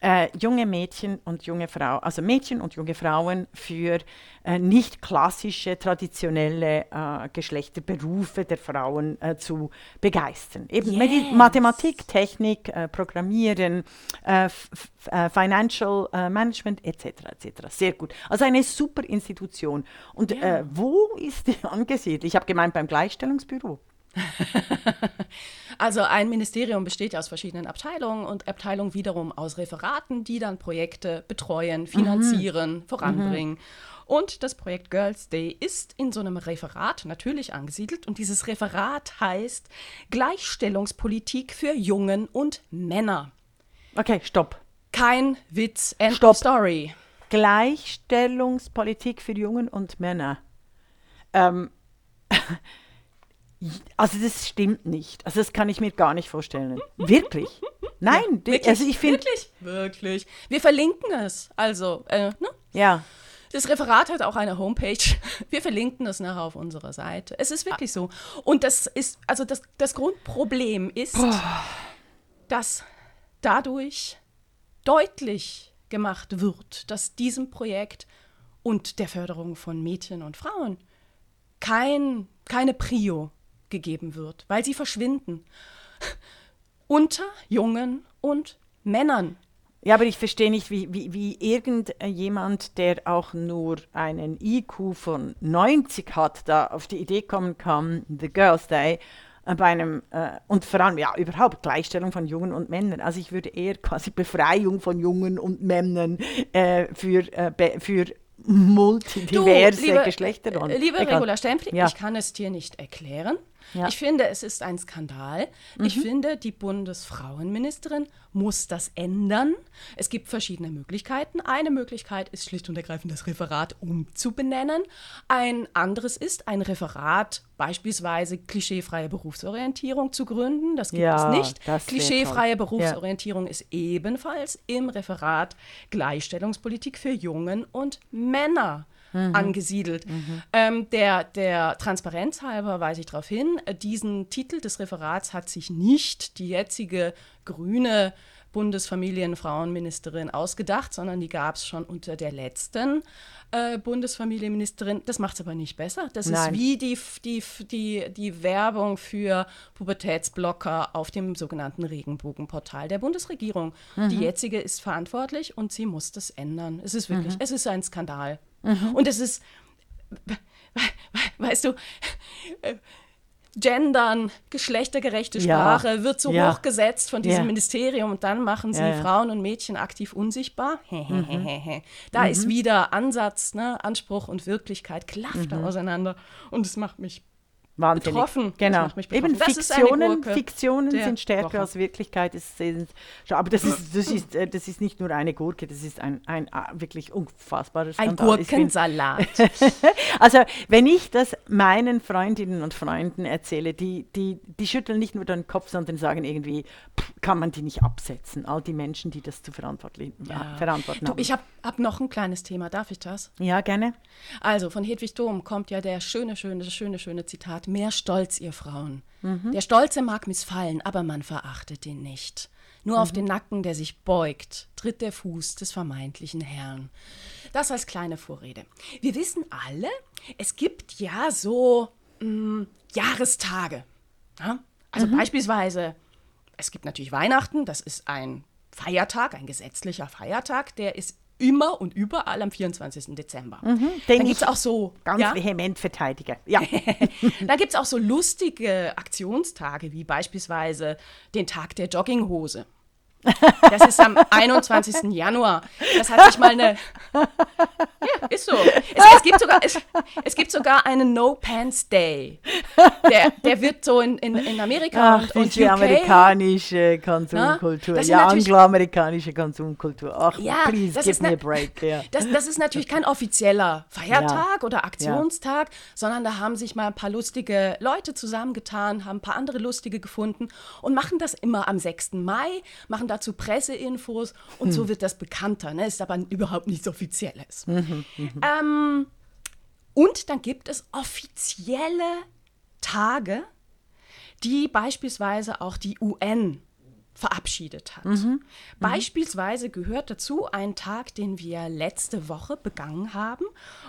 äh, junge Mädchen und junge Frauen, also Mädchen und junge Frauen für äh, nicht klassische, traditionelle äh, Geschlechterberufe der Frauen äh, zu begeistern. Eben yes. Mathematik, Technik, äh, Programmieren, äh, Financial Management etc. etc. Sehr gut. Also eine super Institution. Und ja. wo ist die angesiedelt? Ich habe gemeint beim Gleichstellungsbüro. also ein Ministerium besteht ja aus verschiedenen Abteilungen und Abteilungen wiederum aus Referaten, die dann Projekte betreuen, finanzieren, mhm. voranbringen. Mhm. Und das Projekt Girls Day ist in so einem Referat natürlich angesiedelt. Und dieses Referat heißt Gleichstellungspolitik für Jungen und Männer. Okay, stopp. Kein Witz, end stopp. story. Gleichstellungspolitik für Jungen und Männer. Ähm, Also das stimmt nicht. Also das kann ich mir gar nicht vorstellen. Wirklich? Nein, ja, wirklich? also ich finde wirklich, wirklich. Wir verlinken es. Also, äh, ne? Ja. Das Referat hat auch eine Homepage. Wir verlinken das nachher auf unserer Seite. Es ist wirklich so. Und das ist, also das, das Grundproblem ist, Boah. dass dadurch deutlich gemacht wird, dass diesem Projekt und der Förderung von Mädchen und Frauen kein, keine Prio gegeben wird, weil sie verschwinden. Unter Jungen und Männern. Ja, aber ich verstehe nicht, wie, wie, wie irgendjemand, der auch nur einen IQ von 90 hat, da auf die Idee kommen kann, The Girls Day, äh, bei einem, äh, und vor allem ja überhaupt Gleichstellung von Jungen und Männern. Also ich würde eher quasi Befreiung von Jungen und Männern äh, für, äh, für multidiverse du, liebe, Geschlechterrollen. Liebe Egal. Regula Stempfli, ja. ich kann es dir nicht erklären. Ja. Ich finde, es ist ein Skandal. Mhm. Ich finde, die Bundesfrauenministerin muss das ändern. Es gibt verschiedene Möglichkeiten. Eine Möglichkeit ist schlicht und ergreifend das Referat umzubenennen. Ein anderes ist, ein Referat beispielsweise klischeefreie Berufsorientierung zu gründen. Das gibt ja, es nicht. Klischeefreie Berufsorientierung ja. ist ebenfalls im Referat Gleichstellungspolitik für Jungen und Männer mhm. angesiedelt. Mhm. Ähm, der, der Transparenz halber weise ich darauf hin, äh, diesen Titel des Referats hat sich nicht die jetzige grüne Bundesfamilienfrauenministerin ausgedacht, sondern die gab es schon unter der letzten äh, Bundesfamilienministerin. Das macht es aber nicht besser. Das Nein. ist wie die, die, die, die Werbung für Pubertätsblocker auf dem sogenannten Regenbogenportal der Bundesregierung. Mhm. Die jetzige ist verantwortlich und sie muss das ändern. Es ist wirklich, mhm. es ist ein Skandal. Mhm. Und es ist, weißt du, Gendern, geschlechtergerechte Sprache ja. wird so ja. hochgesetzt von diesem ja. Ministerium und dann machen sie Frauen und Mädchen aktiv unsichtbar. Mhm. da mhm. ist wieder Ansatz, ne? Anspruch und Wirklichkeit klafft mhm. auseinander und es macht mich Wahnsinnig. betroffen. Genau. Eben das Fiktionen, Fiktionen sind stärker Woche. als Wirklichkeit. Das sind, aber das ist, das, ist, äh, das ist nicht nur eine Gurke, das ist ein, ein äh, wirklich unfassbares Skandal. Ein Gurkensalat. also wenn ich das meinen Freundinnen und Freunden erzähle, die, die, die schütteln nicht nur den Kopf, sondern sagen irgendwie, pff, kann man die nicht absetzen, all die Menschen, die das zu verantworten, ja. verantworten du, Ich habe hab noch ein kleines Thema, darf ich das? Ja, gerne. Also von Hedwig Dom kommt ja der schöne, schöne, schöne, schöne Zitat, mehr Stolz, ihr Frauen. Mhm. Der Stolze mag missfallen, aber man verachtet ihn nicht. Nur mhm. auf den Nacken, der sich beugt, tritt der Fuß des vermeintlichen Herrn. Das als kleine Vorrede. Wir wissen alle, es gibt ja so mh, Jahrestage. Ja? Also beispielsweise, es gibt natürlich Weihnachten, das ist ein Feiertag, ein gesetzlicher Feiertag, der ist immer und überall am 24. Dezember. Den Dann gibt es auch so. Ganz ja? vehement verteidige. Ja. Dann gibt es auch so lustige Aktionstage, wie beispielsweise den Tag der Jogginghose. Das ist am 21. Januar. Das hat sich mal eine. Ja, ist so. Es, es, gibt, sogar, es, es gibt sogar einen No Pants Day. Der, der wird so in, in, in Amerika Ach, und, diese UK. amerikanische Konsumkultur. Ja, angloamerikanische Konsumkultur. Ach, Ja, please, give me a break. Ja. Das, das ist natürlich kein offizieller Feiertag oder Aktionstag, sondern da haben sich mal ein paar lustige Leute zusammengetan, haben ein paar andere lustige gefunden und machen das immer am 6. Mai, machen dazu Presseinfos und Hm. so wird das bekannter. Ne? Ist aber überhaupt nichts Offizielles. Mhm, Ähm, und dann gibt es offizielle Tage, die beispielsweise auch die UN verabschiedet hat. Beispielsweise gehört dazu ein Tag, den wir letzte Woche begangen haben.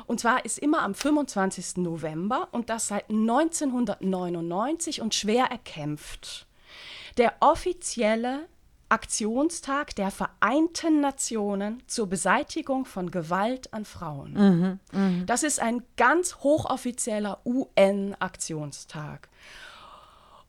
Und zwar ist immer am 25. November und das seit 1999 und schwer erkämpft. Der offizielle Aktionstag der Vereinten Nationen zur Beseitigung von Gewalt an Frauen. Das ist ein ganz hochoffizieller UN-Aktionstag.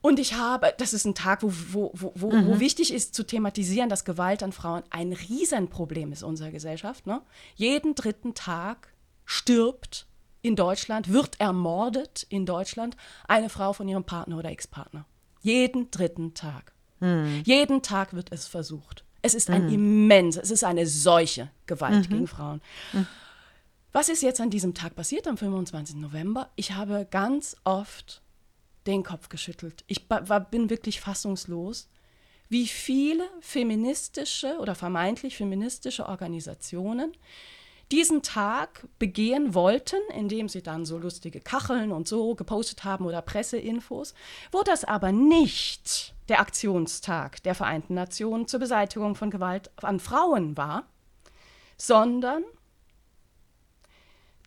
Und ich habe, das ist ein Tag, wo, wo, wo, wo wichtig ist zu thematisieren, dass Gewalt an Frauen ein Riesenproblem ist unserer Gesellschaft. Ne? Jeden dritten Tag stirbt in Deutschland, wird ermordet in Deutschland eine Frau von ihrem Partner oder Ex-Partner. Jeden dritten Tag. Jeden Tag wird es versucht. Es ist ein immens, es ist eine Seuche Gewalt gegen Frauen. Was ist jetzt an diesem Tag passiert, am 25. November? Ich habe ganz oft den Kopf geschüttelt. Ich war, bin wirklich fassungslos, wie viele feministische oder vermeintlich feministische Organisationen diesen Tag begehen wollten, indem sie dann so lustige Kacheln und so gepostet haben oder Presseinfos, wo das aber nicht der Aktionstag der Vereinten Nationen zur Beseitigung von Gewalt an Frauen war, sondern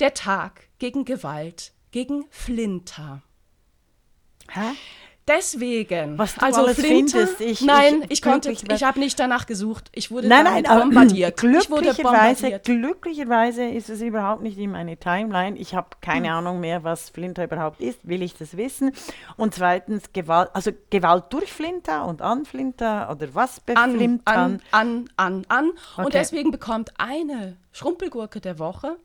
der Tag gegen Gewalt gegen Flinter. Hä? Deswegen. Was du also alles Flinter, findest, ich- nein, ich- ich, konnte, ich habe nicht danach gesucht. Ich wurde Nein, nein, bombardiert. Glücklicherweise, glücklicherweise ist es überhaupt nicht in meine Timeline. Ich habe Hm. keine Ahnung mehr, was Flinter überhaupt ist. Will ich das wissen? Und zweitens Gewalt, also Gewalt durch Flinter und an Flinter oder was An, beflintern? an, an, an, an. Und Okay. deswegen bekommt eine Schrumpelgurke der Woche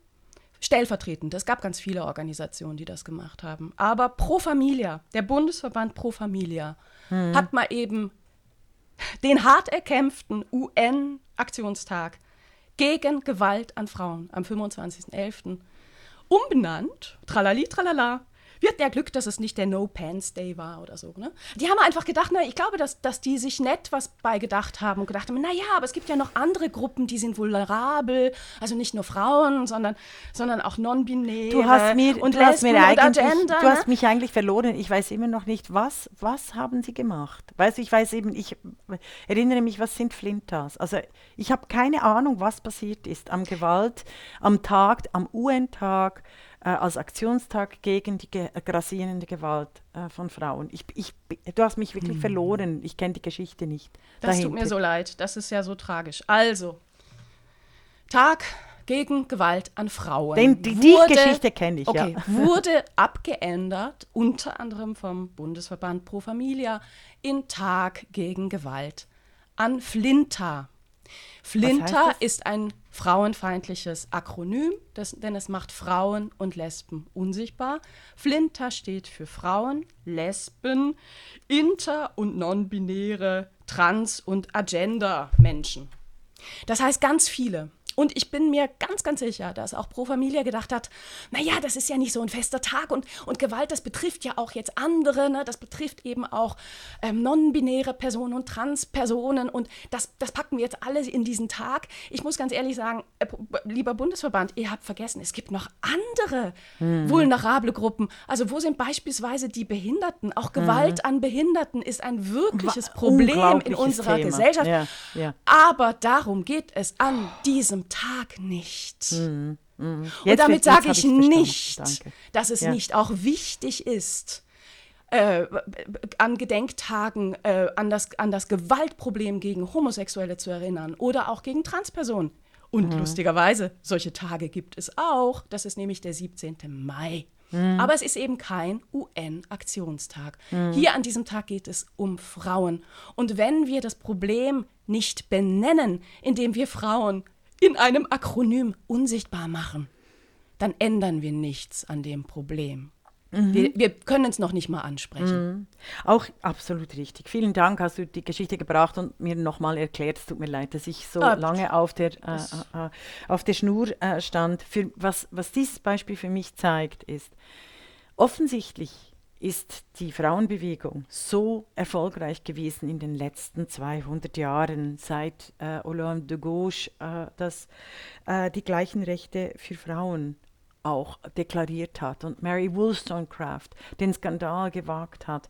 stellvertretend. Es gab ganz viele Organisationen, die das gemacht haben. Aber Pro Familia, der Bundesverband Pro Familia, Hm. hat mal eben den hart erkämpften UN-Aktionstag gegen Gewalt an Frauen am 25.11. umbenannt. Tralali, tralala. Wir hatten ja Glück, dass es nicht der No Pants Day war oder so. Ne? Die haben einfach gedacht, na, ich glaube, dass, dass die sich nett was bei gedacht haben und gedacht haben, naja, aber es gibt ja noch andere Gruppen, die sind vulnerabel. Also nicht nur Frauen, sondern, sondern auch non-binäre Du hast mir, und du hast mir Lesben eigentlich, Agenda. du hast ne? mich eigentlich verloren. Ich weiß immer noch nicht, was, was haben sie gemacht? Weißt du, ich weiß eben, ich erinnere mich, was sind Flintas? Also ich habe keine Ahnung, was passiert ist am Gewalt, am Tag, am UN-Tag, äh, als Aktionstag gegen die ge grassierende Gewalt äh, von Frauen. Ich, ich, du hast mich wirklich verloren. Ich kenne die Geschichte nicht. Das tut dahinter. mir so leid. Das ist ja so tragisch. Also, Tag gegen Gewalt an Frauen. Den, die, die Geschichte kenne ich, okay, ja. wurde abgeändert, unter anderem vom Bundesverband Pro Familia, in Tag gegen Gewalt an Flinta. Flinta das? ist ein frauenfeindliches Akronym, das, denn es macht Frauen und Lesben unsichtbar. Flinta steht für Frauen, Lesben, inter- und non-binäre, trans- und Agenda-Menschen. Das heißt ganz viele. Und ich bin mir ganz, ganz sicher, dass auch Pro Familia gedacht hat, naja, das ist ja nicht so ein fester Tag und, und Gewalt, das betrifft ja auch jetzt andere, ne? das betrifft eben auch ähm, non-binäre Personen und Trans-Personen und das, das packen wir jetzt alle in diesen Tag. Ich muss ganz ehrlich sagen, äh, lieber Bundesverband, ihr habt vergessen, es gibt noch andere vulnerable Gruppen. Also wo sind beispielsweise die Behinderten? Auch Gewalt an Behinderten ist ein wirkliches Wa- Problem in unserer Thema. Gesellschaft. Ja, ja. Aber darum geht es an diesem Tag nicht. Mhm. Mhm. Und damit sage ich nicht, dass es Ja. nicht auch wichtig ist, äh, an Gedenktagen äh, an, das, an das Gewaltproblem gegen Homosexuelle zu erinnern oder auch gegen Transpersonen. Und Mhm. lustigerweise, solche Tage gibt es auch. Das ist nämlich der 17. Mai. Mhm. Aber es ist eben kein UN-Aktionstag. Hier an diesem Tag geht es um Frauen. Und wenn wir das Problem nicht benennen, indem wir Frauen in einem Akronym unsichtbar machen, dann ändern wir nichts an dem Problem. Wir, wir können es noch nicht mal ansprechen. Auch absolut richtig. Vielen Dank, hast du die Geschichte gebracht und mir nochmal erklärt. Es tut mir leid, dass ich so Ah, lange auf der, äh, äh, äh, auf der Schnur äh, stand. Für, was, was dieses Beispiel für mich zeigt, ist, offensichtlich ist die Frauenbewegung so erfolgreich gewesen in den letzten 200 Jahren, seit äh, Hollande de Gauche äh, das, äh, die gleichen Rechte für Frauen auch deklariert hat und Mary Wollstonecraft den Skandal gewagt hat,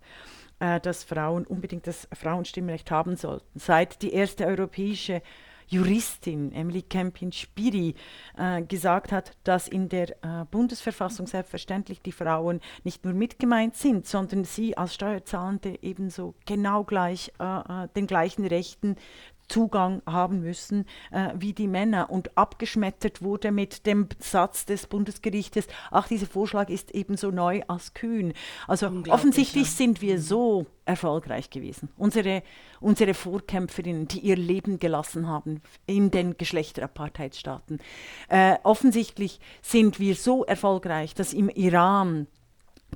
äh, dass Frauen unbedingt das Frauenstimmrecht haben sollten. Seit die erste europäische Juristin Emily Kempin-Spiri äh, gesagt hat, dass in der äh, Bundesverfassung selbstverständlich die Frauen nicht nur mitgemeint sind, sondern sie als Steuerzahlende ebenso genau gleich äh, äh, den gleichen Rechten Zugang haben müssen äh, wie die Männer und abgeschmettert wurde mit dem Satz des Bundesgerichtes, ach, dieser Vorschlag ist ebenso neu als kühn. Also offensichtlich ja. sind wir so erfolgreich gewesen. Unsere, unsere Vorkämpferinnen, die ihr Leben gelassen haben in den Geschlechterapartheitsstaaten. Äh, offensichtlich sind wir so erfolgreich, dass im Iran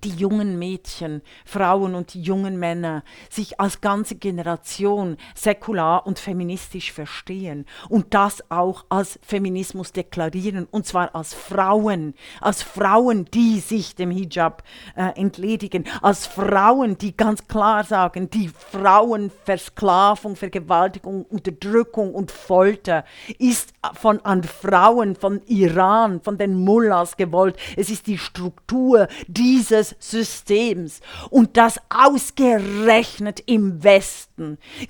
die jungen Mädchen, Frauen und die jungen Männer sich als ganze Generation säkular und feministisch verstehen und das auch als Feminismus deklarieren und zwar als Frauen, als Frauen, die sich dem Hijab äh, entledigen, als Frauen, die ganz klar sagen, die Frauenversklavung, Vergewaltigung, Unterdrückung und Folter ist von an Frauen von Iran, von den Mullahs gewollt. Es ist die Struktur dieses Systems und das ausgerechnet im Westen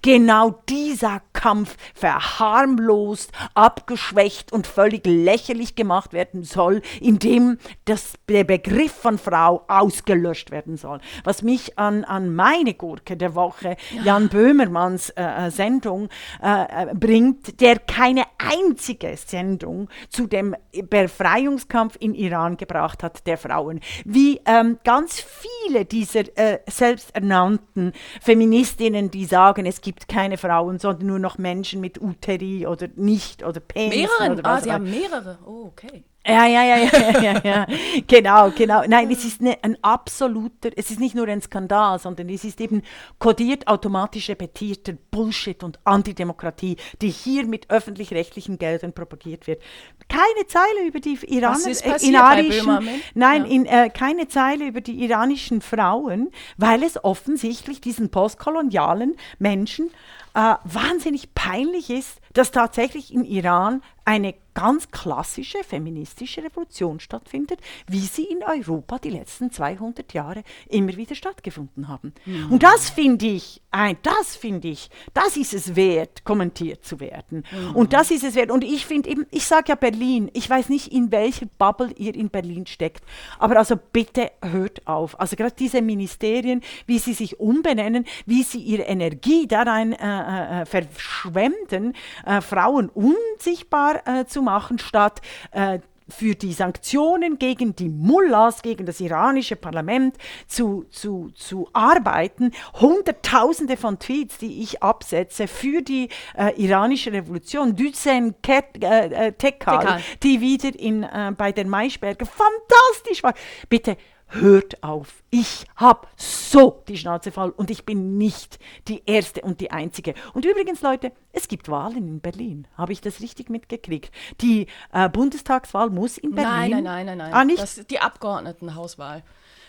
genau dieser Kampf verharmlost, abgeschwächt und völlig lächerlich gemacht werden soll, indem das, der Begriff von Frau ausgelöscht werden soll. Was mich an, an meine Gurke der Woche, Jan Böhmermanns äh, äh, Sendung, äh, äh, bringt, der keine einzige Sendung zu dem Befreiungskampf in Iran gebracht hat, der Frauen. Wie ähm, ganz viele dieser äh, selbsternannten Feministinnen, die sagen, es gibt keine Frauen, sondern nur noch Menschen mit Uteri oder nicht oder Penisen Mehreren. oder Ah, Sie haben mehrere. Oh, okay. Ja, ja, ja, ja, ja, ja, genau, genau. Nein, es ist ne, ein absoluter, es ist nicht nur ein Skandal, sondern es ist eben kodiert, automatisch repetierter Bullshit und Antidemokratie, die hier mit öffentlich-rechtlichen Geldern propagiert wird. Keine Zeile über die Iraner, äh, iranischen, nein, Ja. in, äh, keine Zeile über die iranischen Frauen, weil es offensichtlich diesen postkolonialen Menschen äh, wahnsinnig peinlich ist, dass tatsächlich im Iran eine ganz klassische feministische Revolution stattfindet, wie sie in Europa die letzten 200 Jahre immer wieder stattgefunden haben. Und das finde ich, ein, das finde ich, das ist es wert, kommentiert zu werden. Und das ist es wert. Und ich finde eben, ich sage ja Berlin, ich weiß nicht, in welcher Bubble ihr in Berlin steckt, aber also bitte hört auf. Also gerade diese Ministerien, wie sie sich umbenennen, wie sie ihre Energie darein äh, äh, verschwenden, äh, Frauen unsichtbar äh, zu machen, statt äh, für die Sanktionen gegen die Mullahs, gegen das iranische Parlament zu, zu, zu arbeiten. Hunderttausende von Tweets, die ich absetze für die äh, iranische Revolution. Düzen äh, äh, Tekal. die wieder in, äh, bei den Maischberger fantastisch war. Bitte hört auf. Ich habe so die Schnauze voll und ich bin nicht die Erste und die Einzige. Und übrigens, Leute, es gibt Wahlen in Berlin. Habe ich das richtig mitgekriegt? Die äh, Bundestagswahl muss in Berlin. Nein, nein, nein, nein, nein. Ah, nicht? Das ist die Abgeordnetenhauswahl.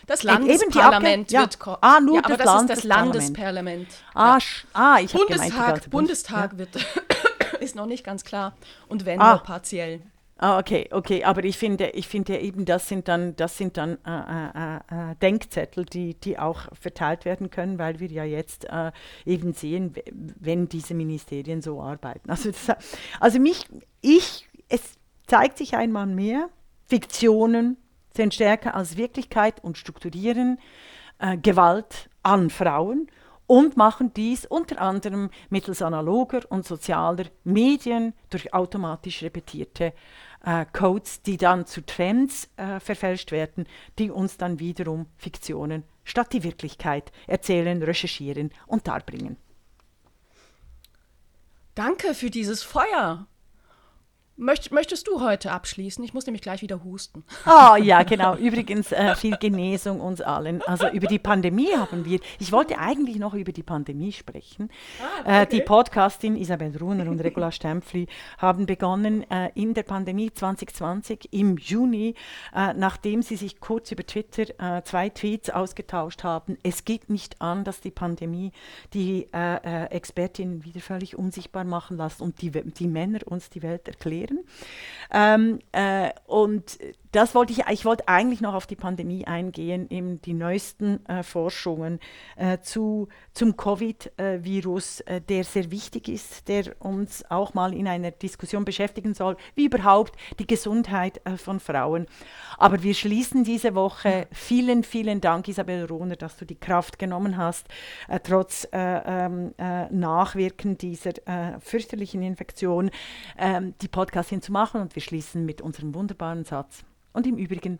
Das Landesparlament ja. wird Ah, nur ja, aber das das ist das Landesparlament. Ah, ah, ich habe gemeint, Bundestag, Bundestag wird ist noch nicht ganz klar und wenn Ah. nur partiell. Ah, okay, okay, aber ich finde, ich finde eben, das sind dann, das sind dann äh, äh, äh, Denkzettel, die, die auch verteilt werden können, weil wir ja jetzt äh, eben sehen, wenn diese Ministerien so arbeiten. Also, das, also mich, ich es zeigt sich einmal mehr, Fiktionen sind stärker als Wirklichkeit und strukturieren äh, Gewalt an Frauen und machen dies unter anderem mittels analoger und sozialer Medien durch automatisch repetierte äh, Codes, die dann zu Trends äh, verfälscht werden, die uns dann wiederum Fiktionen statt die Wirklichkeit erzählen, recherchieren und darbringen. Danke für dieses Feuer. Möcht, möchtest du heute abschließen? Ich muss nämlich gleich wieder husten. Oh ja, genau. Übrigens äh, viel Genesung uns allen. Also über die Pandemie haben wir, ich wollte eigentlich noch über die Pandemie sprechen. Ah, okay. äh, die Podcastin Isabel Runer und Regula Stempfli haben begonnen äh, in der Pandemie 2020 im Juni, äh, nachdem sie sich kurz über Twitter äh, zwei Tweets ausgetauscht haben. Es geht nicht an, dass die Pandemie die äh, Expertinnen wieder völlig unsichtbar machen lässt und die, die Männer uns die Welt erklären erklären. Ähm, äh, und das wollte ich, ich wollte eigentlich noch auf die Pandemie eingehen, eben die neuesten äh, Forschungen äh, zu, zum Covid-Virus, äh, der sehr wichtig ist, der uns auch mal in einer Diskussion beschäftigen soll, wie überhaupt die Gesundheit äh, von Frauen. Aber wir schließen diese Woche. Vielen, vielen Dank, Isabel Rohner, dass du die Kraft genommen hast, äh, trotz äh, ähm, Nachwirken dieser fürchterlichen Infektion, ähm, die Podcast hinzumachen. Und wir schließen mit unserem wunderbaren Satz. Und im Übrigen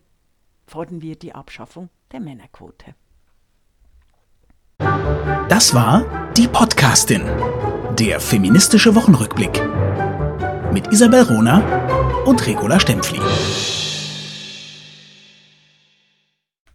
fordern wir die Abschaffung der Männerquote. Das war die Podcastin, der feministische Wochenrückblick mit Isabel Rona und Regula Stempfli.